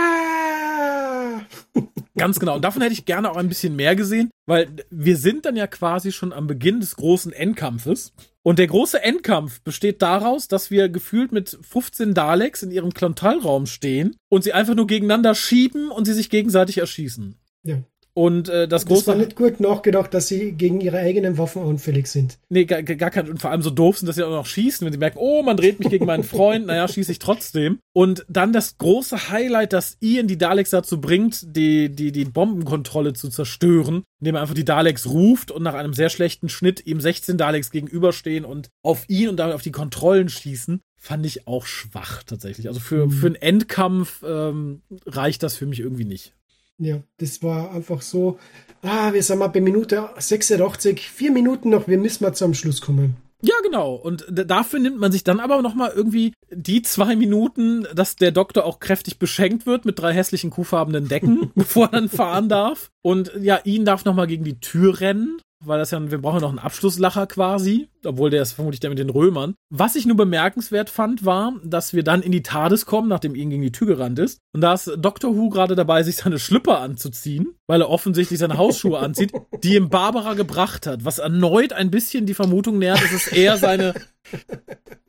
Speaker 1: *laughs* Ganz genau. Und davon hätte ich gerne auch ein bisschen mehr gesehen, weil wir sind dann ja quasi schon am Beginn des großen Endkampfes. Und der große Endkampf besteht daraus, dass wir gefühlt mit 15 Daleks in ihrem Klontalraum stehen und sie einfach nur gegeneinander schieben und sie sich gegenseitig erschießen.
Speaker 2: Ja.
Speaker 1: Und äh, das große.
Speaker 2: Das war nicht gut nachgedacht, dass sie gegen ihre eigenen Waffen unfällig sind.
Speaker 1: Nee, gar, gar kein. Und vor allem so doof sind, dass sie auch noch schießen, wenn sie merken, oh, man dreht mich gegen meinen *laughs* Freund, naja, schieße ich trotzdem. Und dann das große Highlight, das Ian die Daleks dazu bringt, die, die, die Bombenkontrolle zu zerstören, indem er einfach die Daleks ruft und nach einem sehr schlechten Schnitt ihm 16 Daleks gegenüberstehen und auf ihn und damit auf die Kontrollen schießen fand ich auch schwach tatsächlich. Also für, mhm. für einen Endkampf ähm, reicht das für mich irgendwie nicht.
Speaker 2: Ja, das war einfach so, ah, wir sind mal bei Minute 86, vier Minuten noch, wir müssen mal zum Schluss kommen.
Speaker 1: Ja, genau. Und dafür nimmt man sich dann aber nochmal irgendwie die zwei Minuten, dass der Doktor auch kräftig beschenkt wird mit drei hässlichen kuhfarbenen Decken, *laughs* bevor er dann fahren darf. Und ja, ihn darf nochmal gegen die Tür rennen weil das ja, wir brauchen noch einen Abschlusslacher quasi, obwohl der ist vermutlich der mit den Römern. Was ich nur bemerkenswert fand, war, dass wir dann in die TARDIS kommen, nachdem ihn gegen die Tür gerannt ist. Und da ist Dr. Who gerade dabei, sich seine Schlüpper anzuziehen, weil er offensichtlich seine Hausschuhe anzieht, die ihm Barbara gebracht hat. Was erneut ein bisschen die Vermutung nährt, dass es eher seine,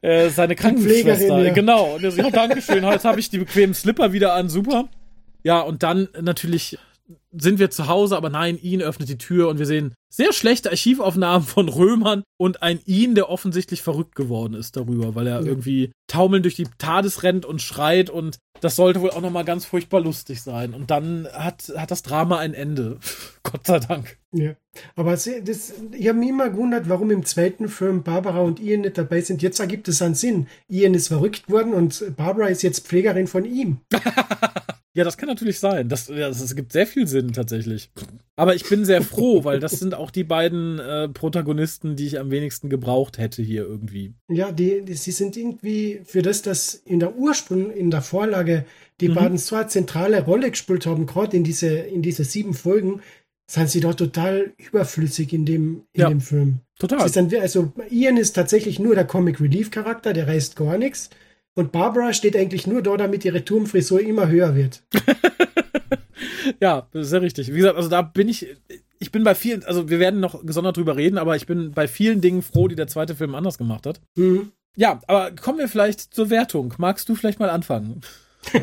Speaker 1: äh, seine Krankenschwester. Ja. Genau. Und er sagt, ja, Dankeschön, jetzt habe ich die bequemen Slipper wieder an, super. Ja, und dann natürlich sind wir zu Hause, aber nein, ihn öffnet die Tür und wir sehen sehr schlechte Archivaufnahmen von Römern und ein ihn, der offensichtlich verrückt geworden ist darüber, weil er ja. irgendwie taumelnd durch die Tades rennt und schreit und das sollte wohl auch nochmal ganz furchtbar lustig sein. Und dann hat, hat das Drama ein Ende. *laughs* Gott sei Dank.
Speaker 2: Ja, aber das, ich habe mich immer gewundert, warum im zweiten Film Barbara und Ian nicht dabei sind. Jetzt ergibt es einen Sinn. Ian ist verrückt worden und Barbara ist jetzt Pflegerin von ihm. *laughs*
Speaker 1: Ja, das kann natürlich sein. Das, das, das gibt sehr viel Sinn tatsächlich. Aber ich bin sehr froh, *laughs* weil das sind auch die beiden äh, Protagonisten, die ich am wenigsten gebraucht hätte hier irgendwie.
Speaker 2: Ja, die, die, sie sind irgendwie für das, dass in der Ursprung, in der Vorlage, die mhm. beiden so eine zentrale Rolle gespielt haben, gerade in diese, in diese sieben Folgen, sind sie doch total überflüssig in dem, in ja, dem Film.
Speaker 1: Total.
Speaker 2: Sind, also Ian ist tatsächlich nur der Comic Relief Charakter, der reißt gar nichts. Und Barbara steht eigentlich nur da, damit ihre Turmfrisur immer höher wird. *laughs*
Speaker 1: ja, das ist ja richtig. Wie gesagt, also da bin ich, ich bin bei vielen, also wir werden noch gesondert drüber reden, aber ich bin bei vielen Dingen froh, die der zweite Film anders gemacht hat. Mhm. Ja, aber kommen wir vielleicht zur Wertung. Magst du vielleicht mal anfangen? *laughs*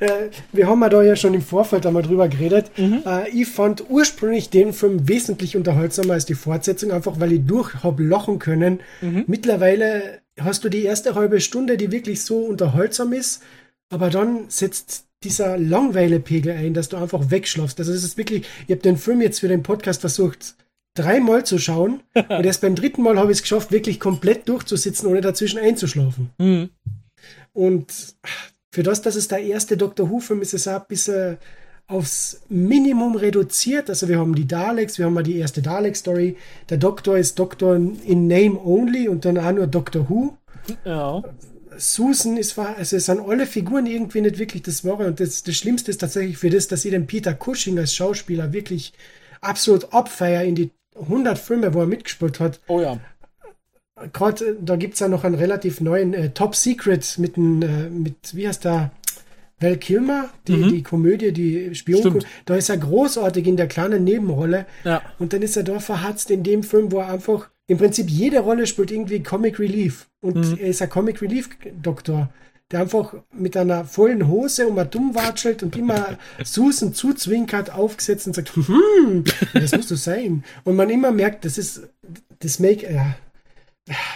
Speaker 2: Äh, wir haben ja da ja schon im Vorfeld einmal drüber geredet. Mhm. Äh, ich fand ursprünglich den Film wesentlich unterhaltsamer als die Fortsetzung, einfach weil ich durch habe lachen können. Mhm. Mittlerweile hast du die erste halbe Stunde, die wirklich so unterhaltsam ist, aber dann setzt dieser Langweilepegel ein, dass du einfach wegschlafst. Also es ist wirklich, ich habe den Film jetzt für den Podcast versucht, dreimal zu schauen *laughs* und erst beim dritten Mal habe ich es geschafft, wirklich komplett durchzusitzen, ohne dazwischen einzuschlafen. Mhm. Und für das, dass es der erste Dr. Who-Film ist, ist es auch ein bisschen aufs Minimum reduziert. Also wir haben die Daleks, wir haben mal die erste Dalek-Story. Der Doktor ist Doktor in Name only und dann auch nur Doctor Who. Ja. Susan ist, also es sind alle Figuren irgendwie nicht wirklich das Wahre. Und das, das Schlimmste ist tatsächlich für das, dass ich den Peter Cushing als Schauspieler wirklich absolut abfeier in die 100 Filme, wo er mitgespielt hat.
Speaker 1: Oh ja.
Speaker 2: Gerade, da gibt es ja noch einen relativ neuen äh, Top Secret mit, ein, äh, mit, wie heißt der? Val Kilmer, die, mhm. die Komödie, die Spion, da ist er großartig in der kleinen Nebenrolle. Ja. Und dann ist er da verhatzt in dem Film, wo er einfach im Prinzip jede Rolle spielt irgendwie Comic Relief. Und mhm. er ist ein Comic Relief Doktor, der einfach mit einer vollen Hose um dumm watschelt und immer *laughs* Susan zuzwinkert, aufgesetzt und sagt, hm, das muss so sein. Und man immer merkt, das ist, das Make, ja,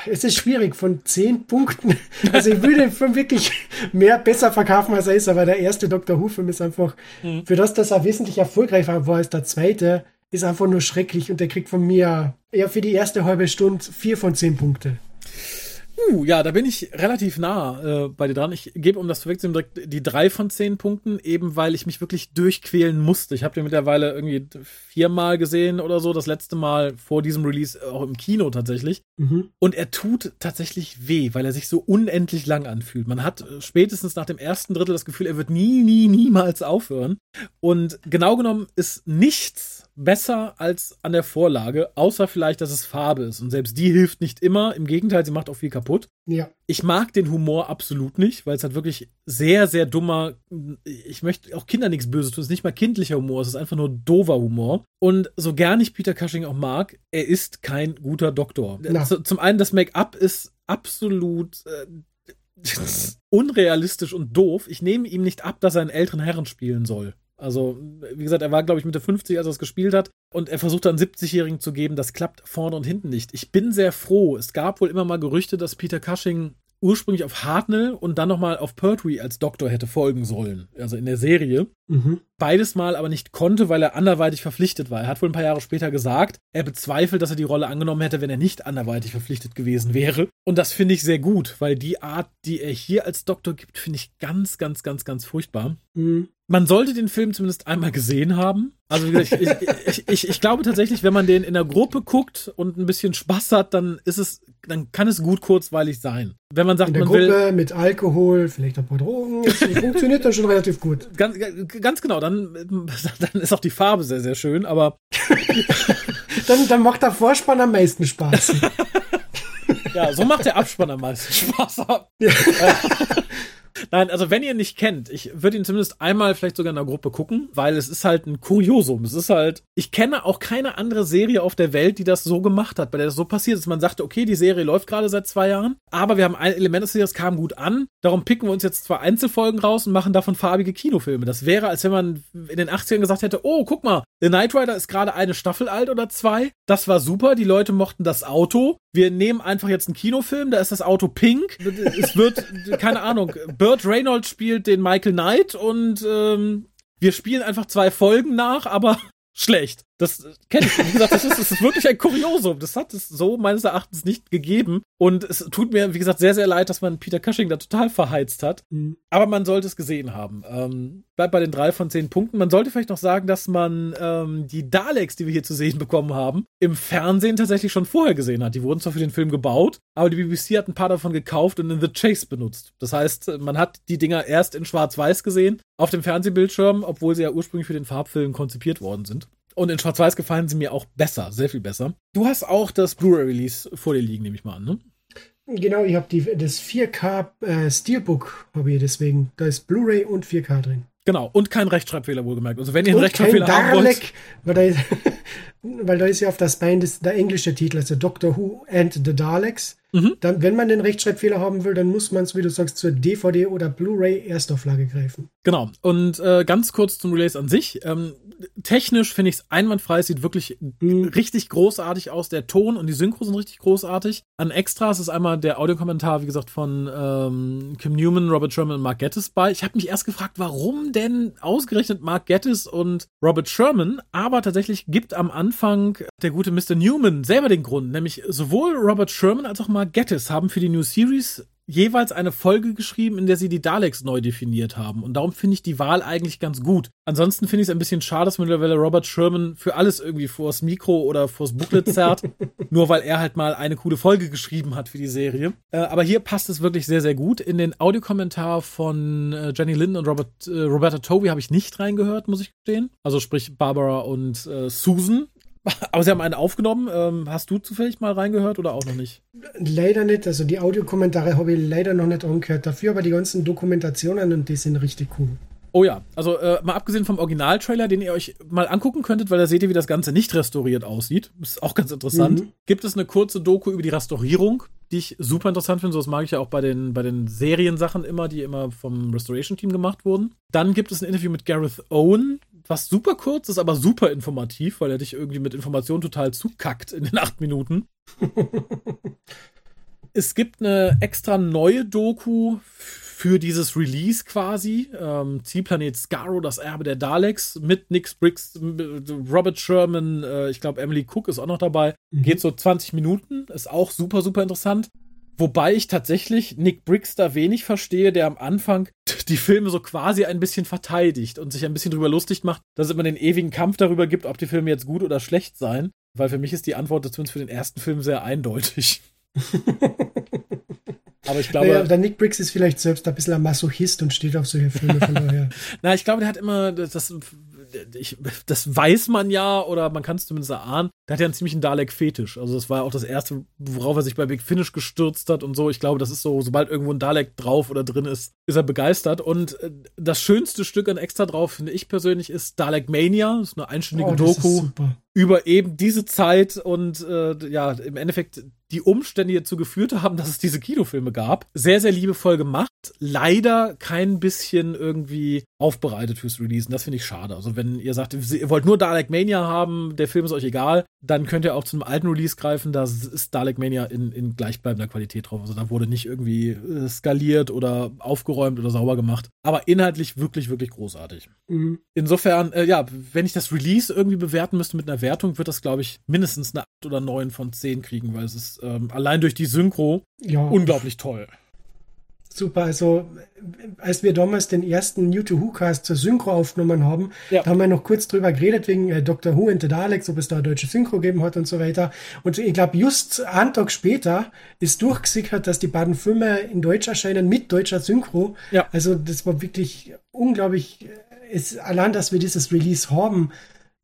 Speaker 2: es ist schwierig von zehn Punkten. *laughs* Also ich würde den Film wirklich mehr besser verkaufen, als er ist, aber der erste Dr. Who-Film ist einfach, mhm. für das, dass er wesentlich erfolgreicher war als der zweite, ist einfach nur schrecklich und der kriegt von mir eher für die erste halbe Stunde vier von zehn Punkte.
Speaker 1: Uh, ja, da bin ich relativ nah äh, bei dir dran. Ich gebe, um das vorwegzunehmen, direkt die drei von zehn Punkten, eben weil ich mich wirklich durchquälen musste. Ich habe den mittlerweile irgendwie viermal gesehen oder so, das letzte Mal vor diesem Release auch im Kino tatsächlich. Mhm. Und er tut tatsächlich weh, weil er sich so unendlich lang anfühlt. Man hat äh, spätestens nach dem ersten Drittel das Gefühl, er wird nie, nie, niemals aufhören. Und genau genommen ist nichts besser als an der Vorlage, außer vielleicht, dass es Farbe ist. Und selbst die hilft nicht immer. Im Gegenteil, sie macht auch viel kaputt.
Speaker 2: Ja.
Speaker 1: Ich mag den Humor absolut nicht, weil es halt wirklich sehr, sehr dummer, ich möchte auch Kinder nichts Böses tun, es ist nicht mal kindlicher Humor, es ist einfach nur dover Humor. Und so gern ich Peter Cushing auch mag, er ist kein guter Doktor.
Speaker 2: Na.
Speaker 1: Zum einen, das Make-up ist absolut äh, *laughs* unrealistisch und doof. Ich nehme ihm nicht ab, dass er einen älteren Herren spielen soll. Also, wie gesagt, er war, glaube ich, Mitte 50, als er es gespielt hat. Und er versucht dann 70-Jährigen zu geben. Das klappt vorne und hinten nicht. Ich bin sehr froh. Es gab wohl immer mal Gerüchte, dass Peter Cushing ursprünglich auf Hartnell und dann nochmal auf Pertwee als Doktor hätte folgen sollen. Also in der Serie.
Speaker 2: Mhm.
Speaker 1: Beides mal aber nicht konnte, weil er anderweitig verpflichtet war. Er hat wohl ein paar Jahre später gesagt, er bezweifelt, dass er die Rolle angenommen hätte, wenn er nicht anderweitig verpflichtet gewesen wäre. Und das finde ich sehr gut, weil die Art, die er hier als Doktor gibt, finde ich ganz, ganz, ganz, ganz furchtbar.
Speaker 2: Mhm.
Speaker 1: Man sollte den Film zumindest einmal gesehen haben. Also ich, ich, ich, ich glaube tatsächlich, wenn man den in der Gruppe guckt und ein bisschen Spaß hat, dann ist es, dann kann es gut kurzweilig sein. Wenn man sagt,
Speaker 2: In der
Speaker 1: man
Speaker 2: Gruppe
Speaker 1: will
Speaker 2: mit Alkohol, vielleicht ein paar Drogen, *laughs* funktioniert dann schon relativ gut.
Speaker 1: ganz, ganz genau, dann, dann ist auch die Farbe sehr, sehr schön, aber *laughs*
Speaker 2: Dann, dann macht der Vorspann am meisten Spaß. *laughs*
Speaker 1: ja, so macht der Abspann am meisten Spaß.
Speaker 2: Ja.
Speaker 1: Nein, also wenn ihr ihn nicht kennt, ich würde ihn zumindest einmal vielleicht sogar in der Gruppe gucken, weil es ist halt ein Kuriosum. Es ist halt, ich kenne auch keine andere Serie auf der Welt, die das so gemacht hat, bei der das so passiert ist. Man sagte, okay, die Serie läuft gerade seit zwei Jahren, aber wir haben ein Element des Series, kam gut an. Darum picken wir uns jetzt zwei Einzelfolgen raus und machen davon farbige Kinofilme. Das wäre, als wenn man in den 80ern gesagt hätte, oh, guck mal, The Knight Rider ist gerade eine Staffel alt oder zwei. Das war super, die Leute mochten das Auto. Wir nehmen einfach jetzt einen Kinofilm, da ist das Auto pink. Es wird, keine Ahnung, Burt Reynolds spielt den Michael Knight und ähm, wir spielen einfach zwei Folgen nach, aber *laughs* schlecht. Das kenne ich. Wie gesagt, das ist, das ist wirklich ein Kuriosum. Das hat es so meines Erachtens nicht gegeben. Und es tut mir, wie gesagt, sehr, sehr leid, dass man Peter Cushing da total verheizt hat.
Speaker 2: Mhm.
Speaker 1: Aber man sollte es gesehen haben. Ähm, bleibt bei den drei von zehn Punkten. Man sollte vielleicht noch sagen, dass man ähm, die Daleks, die wir hier zu sehen bekommen haben, im Fernsehen tatsächlich schon vorher gesehen hat. Die wurden zwar für den Film gebaut, aber die BBC hat ein paar davon gekauft und in The Chase benutzt. Das heißt, man hat die Dinger erst in Schwarz-Weiß gesehen, auf dem Fernsehbildschirm, obwohl sie ja ursprünglich für den Farbfilm konzipiert worden sind. Und in Schwarz-Weiß gefallen sie mir auch besser, sehr viel besser. Du hast auch das Blu-ray-Release vor dir liegen, nehme ich mal an, ne?
Speaker 2: Genau, ich habe das 4K äh, Steelbook, habe ich deswegen. Da ist Blu-ray und 4K drin.
Speaker 1: Genau, und kein Rechtschreibfehler wohlgemerkt. Also wenn ihr einen
Speaker 2: Und kein
Speaker 1: Rechtschreibfehler haben wollt,
Speaker 2: weil da, ist, *laughs* weil da ist ja auf das Bein des, der englische Titel, also Doctor Who and the Daleks.
Speaker 1: Mhm.
Speaker 2: Dann, wenn man den Rechtschreibfehler haben will, dann muss man es, wie du sagst, zur DVD oder Blu-ray Erstauflage greifen.
Speaker 1: Genau. Und äh, ganz kurz zum Release an sich. Ähm, technisch finde ich es einwandfrei. Es sieht wirklich
Speaker 2: Mhm.
Speaker 1: richtig großartig aus. Der Ton und die Synchro sind richtig großartig. An Extras ist einmal der Audiokommentar, wie gesagt, von ähm, Kim Newman, Robert Sherman und Mark Gettis bei. Ich habe mich erst gefragt, warum denn ausgerechnet Mark Gettis und Robert Sherman? Aber tatsächlich gibt am Anfang der gute Mr. Newman selber den Grund. Nämlich sowohl Robert Sherman als auch Mark Gettis haben für die New Series jeweils eine Folge geschrieben, in der sie die Daleks neu definiert haben. Und darum finde ich die Wahl eigentlich ganz gut. Ansonsten finde ich es ein bisschen schade, dass mittlerweile Robert Sherman für alles irgendwie vors Mikro oder vors Booklet zerrt, *laughs* nur weil er halt mal eine coole Folge geschrieben hat für die Serie. Äh, aber hier passt es wirklich sehr, sehr gut. In den Audiokommentar von äh, Jenny Linden und Robert, äh, Roberta Toby habe ich nicht reingehört, muss ich gestehen. Also sprich Barbara und äh, Susan. *laughs* Aber sie haben einen aufgenommen. Ähm, hast du zufällig mal reingehört oder auch noch nicht?
Speaker 2: Leider nicht, also die Audiokommentare habe ich leider noch nicht angehört. Dafür aber die ganzen Dokumentationen und die sind richtig cool.
Speaker 1: Oh ja, also äh, mal abgesehen vom Originaltrailer, den ihr euch mal angucken könntet, weil da seht ihr, wie das Ganze nicht restauriert aussieht. Ist auch ganz interessant.
Speaker 2: Mhm.
Speaker 1: Gibt es eine kurze Doku über die Restaurierung, die ich super interessant finde. So das mag ich ja auch bei den, bei den Seriensachen immer, die immer vom Restoration-Team gemacht wurden. Dann gibt es ein Interview mit Gareth Owen, was super kurz ist, aber super informativ, weil er dich irgendwie mit Informationen total zukackt in den acht Minuten. *laughs* Es gibt eine extra neue Doku für dieses Release quasi. Ähm, Zielplanet Scarrow, das Erbe der Daleks, mit Nick Briggs, Robert Sherman, äh, ich glaube Emily Cook ist auch noch dabei.
Speaker 2: Mhm.
Speaker 1: Geht so 20 Minuten, ist auch super, super interessant. Wobei ich tatsächlich Nick Briggs da wenig verstehe, der am Anfang die Filme so quasi ein bisschen verteidigt und sich ein bisschen drüber lustig macht, dass es immer den ewigen Kampf darüber gibt, ob die Filme jetzt gut oder schlecht seien. Weil für mich ist die Antwort zumindest für den ersten Film sehr eindeutig. *laughs* Aber ich glaube.
Speaker 2: Naja, der Nick Briggs ist vielleicht selbst ein bisschen ein Masochist und steht auf solche Filme, von daher. *laughs*
Speaker 1: Na, ich glaube, der hat immer das, das ich, das weiß man ja oder man kann es zumindest erahnen. Der hat ja einen ziemlichen Dalek-Fetisch. Also das war ja auch das erste, worauf er sich bei Big Finish gestürzt hat und so. Ich glaube, das ist so, sobald irgendwo ein Dalek drauf oder drin ist, ist er begeistert. Und äh, das schönste Stück an extra drauf, finde ich persönlich, ist Dalek Mania. Das ist eine einstündige oh, Doku über eben diese Zeit und äh, ja, im Endeffekt die Umstände, die dazu geführt haben, dass es diese Kinofilme gab. Sehr, sehr liebevoll gemacht. Leider kein bisschen irgendwie aufbereitet fürs Release. Und das finde ich schade. Also, wenn ihr sagt, ihr wollt nur Dalek Mania haben, der Film ist euch egal, dann könnt ihr auch zu einem alten Release greifen. Da ist Dalek Mania in, in gleichbleibender Qualität drauf. Also, da wurde nicht irgendwie äh, skaliert oder aufgeräumt oder sauber gemacht. Aber inhaltlich wirklich, wirklich großartig. Mhm. Insofern, äh, ja, wenn ich das Release irgendwie bewerten müsste mit einer Wertung, wird das, glaube ich, mindestens eine 8 oder 9 von 10 kriegen, weil es ist ähm, allein durch die Synchro ja. unglaublich toll.
Speaker 2: Super, also als wir damals den ersten New to Who Cast zur Synchro aufgenommen haben, ja. da haben wir noch kurz drüber geredet wegen äh, Dr. Who and the Daleks, ob es da deutsche Synchro gegeben hat und so weiter. Und ich glaube, just einen Tag später ist durchgesickert, dass die beiden Filme in Deutsch erscheinen mit deutscher Synchro. Ja. Also das war wirklich unglaublich. Es, allein, dass wir dieses Release haben.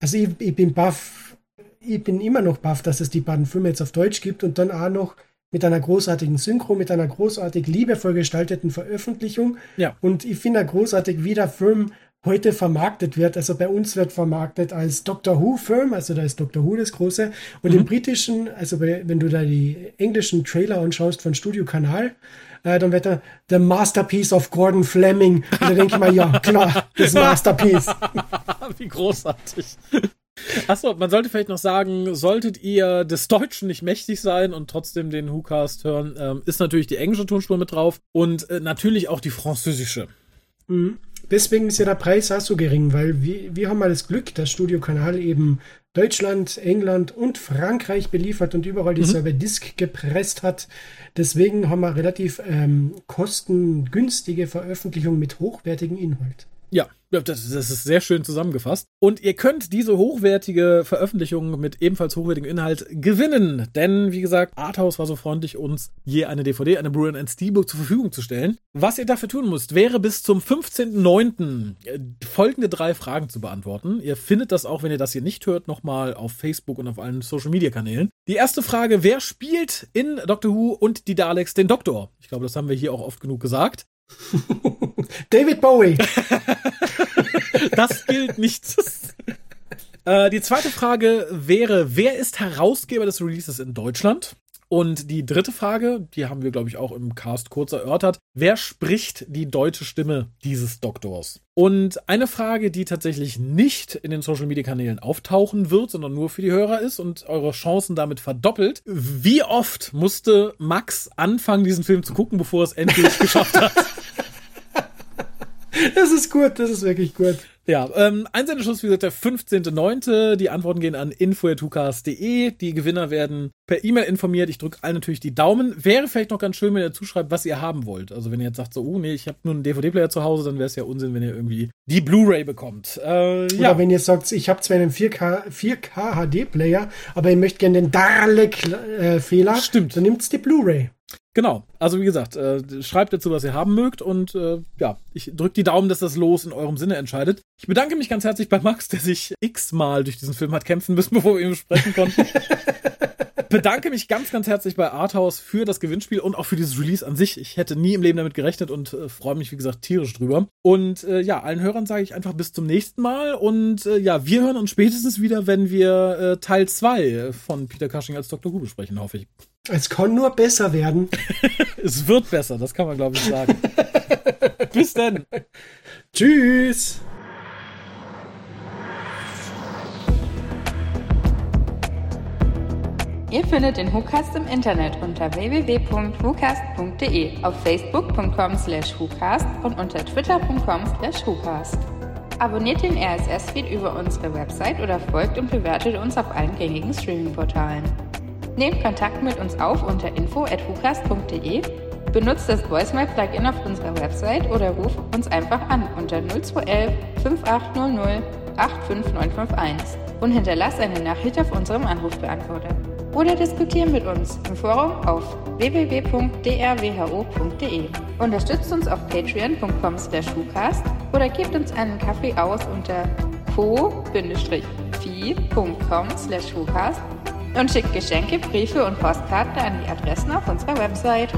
Speaker 2: Also ich, ich bin baff, ich bin immer noch baff, dass es die beiden Filme jetzt auf Deutsch gibt und dann auch noch mit einer großartigen Synchro, mit einer großartig liebevoll gestalteten Veröffentlichung. Ja. Und ich finde großartig, wie der Film heute vermarktet wird. Also bei uns wird vermarktet als Doctor Who-Film, also da ist Doctor Who das große. Und mhm. im britischen, also bei, wenn du da die englischen Trailer anschaust von Studio Kanal, äh, dann wird er The Masterpiece of Gordon Fleming. Und da denke ich mal, ja, klar, das *laughs* Masterpiece. *laughs*
Speaker 1: wie großartig. Achso, man sollte vielleicht noch sagen, solltet ihr des Deutschen nicht mächtig sein und trotzdem den WhoCast hören, ähm, ist natürlich die englische Tonspur mit drauf und äh, natürlich auch die französische.
Speaker 2: Mhm. Deswegen ist ja der Preis auch so gering, weil wir, wir haben mal das Glück, dass Studio Kanal eben Deutschland, England und Frankreich beliefert und überall die mhm. Server Disk gepresst hat. Deswegen haben wir relativ ähm, kostengünstige Veröffentlichungen mit hochwertigem Inhalt.
Speaker 1: Ja, das, das, ist sehr schön zusammengefasst. Und ihr könnt diese hochwertige Veröffentlichung mit ebenfalls hochwertigem Inhalt gewinnen. Denn, wie gesagt, Arthouse war so freundlich, uns je eine DVD, eine und ein Steelbook zur Verfügung zu stellen. Was ihr dafür tun müsst, wäre bis zum 15.09. Äh, folgende drei Fragen zu beantworten. Ihr findet das auch, wenn ihr das hier nicht hört, nochmal auf Facebook und auf allen Social-Media-Kanälen. Die erste Frage, wer spielt in Doctor Who und die Daleks den Doktor? Ich glaube, das haben wir hier auch oft genug gesagt. *laughs*
Speaker 2: David Bowie. *laughs*
Speaker 1: das gilt nicht. äh, die zweite Frage wäre, wer ist Herausgeber des Releases in Deutschland? Und die dritte Frage, die haben wir, glaube ich, auch im Cast kurz erörtert. Wer spricht die deutsche Stimme dieses Doktors? Und eine Frage, die tatsächlich nicht in den Social Media Kanälen auftauchen wird, sondern nur für die Hörer ist und eure Chancen damit verdoppelt. Wie oft musste Max anfangen, diesen Film zu gucken, bevor er es endlich *laughs* geschafft hat?
Speaker 2: Das ist gut, das ist wirklich gut.
Speaker 1: Ja, ähm, Einsendeschluss, wie gesagt, der 15.09. Die Antworten gehen an info.tukas.de. Die Gewinner werden per E-Mail informiert. Ich drücke allen natürlich die Daumen. Wäre vielleicht noch ganz schön, wenn ihr zuschreibt, was ihr haben wollt. Also wenn ihr jetzt sagt, so, oh nee, ich habe nur einen DVD-Player zu Hause, dann wäre es ja Unsinn, wenn ihr irgendwie die Blu-ray bekommt.
Speaker 2: Äh, Oder ja. wenn ihr sagt, ich habe zwar einen 4K, 4K HD-Player, aber ihr möchtet gerne den Dalek-Fehler, äh,
Speaker 1: Stimmt.
Speaker 2: dann nimmt's die Blu-ray.
Speaker 1: Genau, also wie gesagt, äh, schreibt dazu, was ihr haben mögt und äh, ja, ich drücke die Daumen, dass das Los in eurem Sinne entscheidet. Ich bedanke mich ganz herzlich bei Max, der sich x-mal durch diesen Film hat kämpfen müssen, *laughs* bevor wir ihn besprechen konnten. bedanke mich ganz, ganz herzlich bei Arthouse für das Gewinnspiel und auch für dieses Release an sich. Ich hätte nie im Leben damit gerechnet und äh, freue mich, wie gesagt, tierisch drüber. Und äh, ja, allen Hörern sage ich einfach bis zum nächsten Mal. Und äh, ja, wir hören uns spätestens wieder, wenn wir äh, Teil 2 von Peter Cushing als Dr. Who besprechen, hoffe ich.
Speaker 2: Es kann nur besser werden. *laughs*
Speaker 1: es wird besser, das kann man, glaube ich, sagen. *laughs* Bis dann.
Speaker 2: Tschüss.
Speaker 3: Ihr findet den WhoCast im Internet unter www.whocast.de, auf facebook.com slash WhoCast und unter twitter.com slash WhoCast. Abonniert den RSS-Feed über unsere Website oder folgt und bewertet uns auf allen gängigen Streaming-Portalen. Nehmt Kontakt mit uns auf unter info.hucast.de, benutzt das Voicemail-Plugin auf unserer Website oder ruft uns einfach an unter 0211 5800 85951 und hinterlasst eine Nachricht auf unserem Anrufbeantworter. Oder diskutiert mit uns im Forum auf www.drwho.de. Unterstützt uns auf patreon.com slash oder gebt uns einen Kaffee aus unter co-fi.com slash und schickt Geschenke, Briefe und Postkarten an die Adressen auf unserer Website.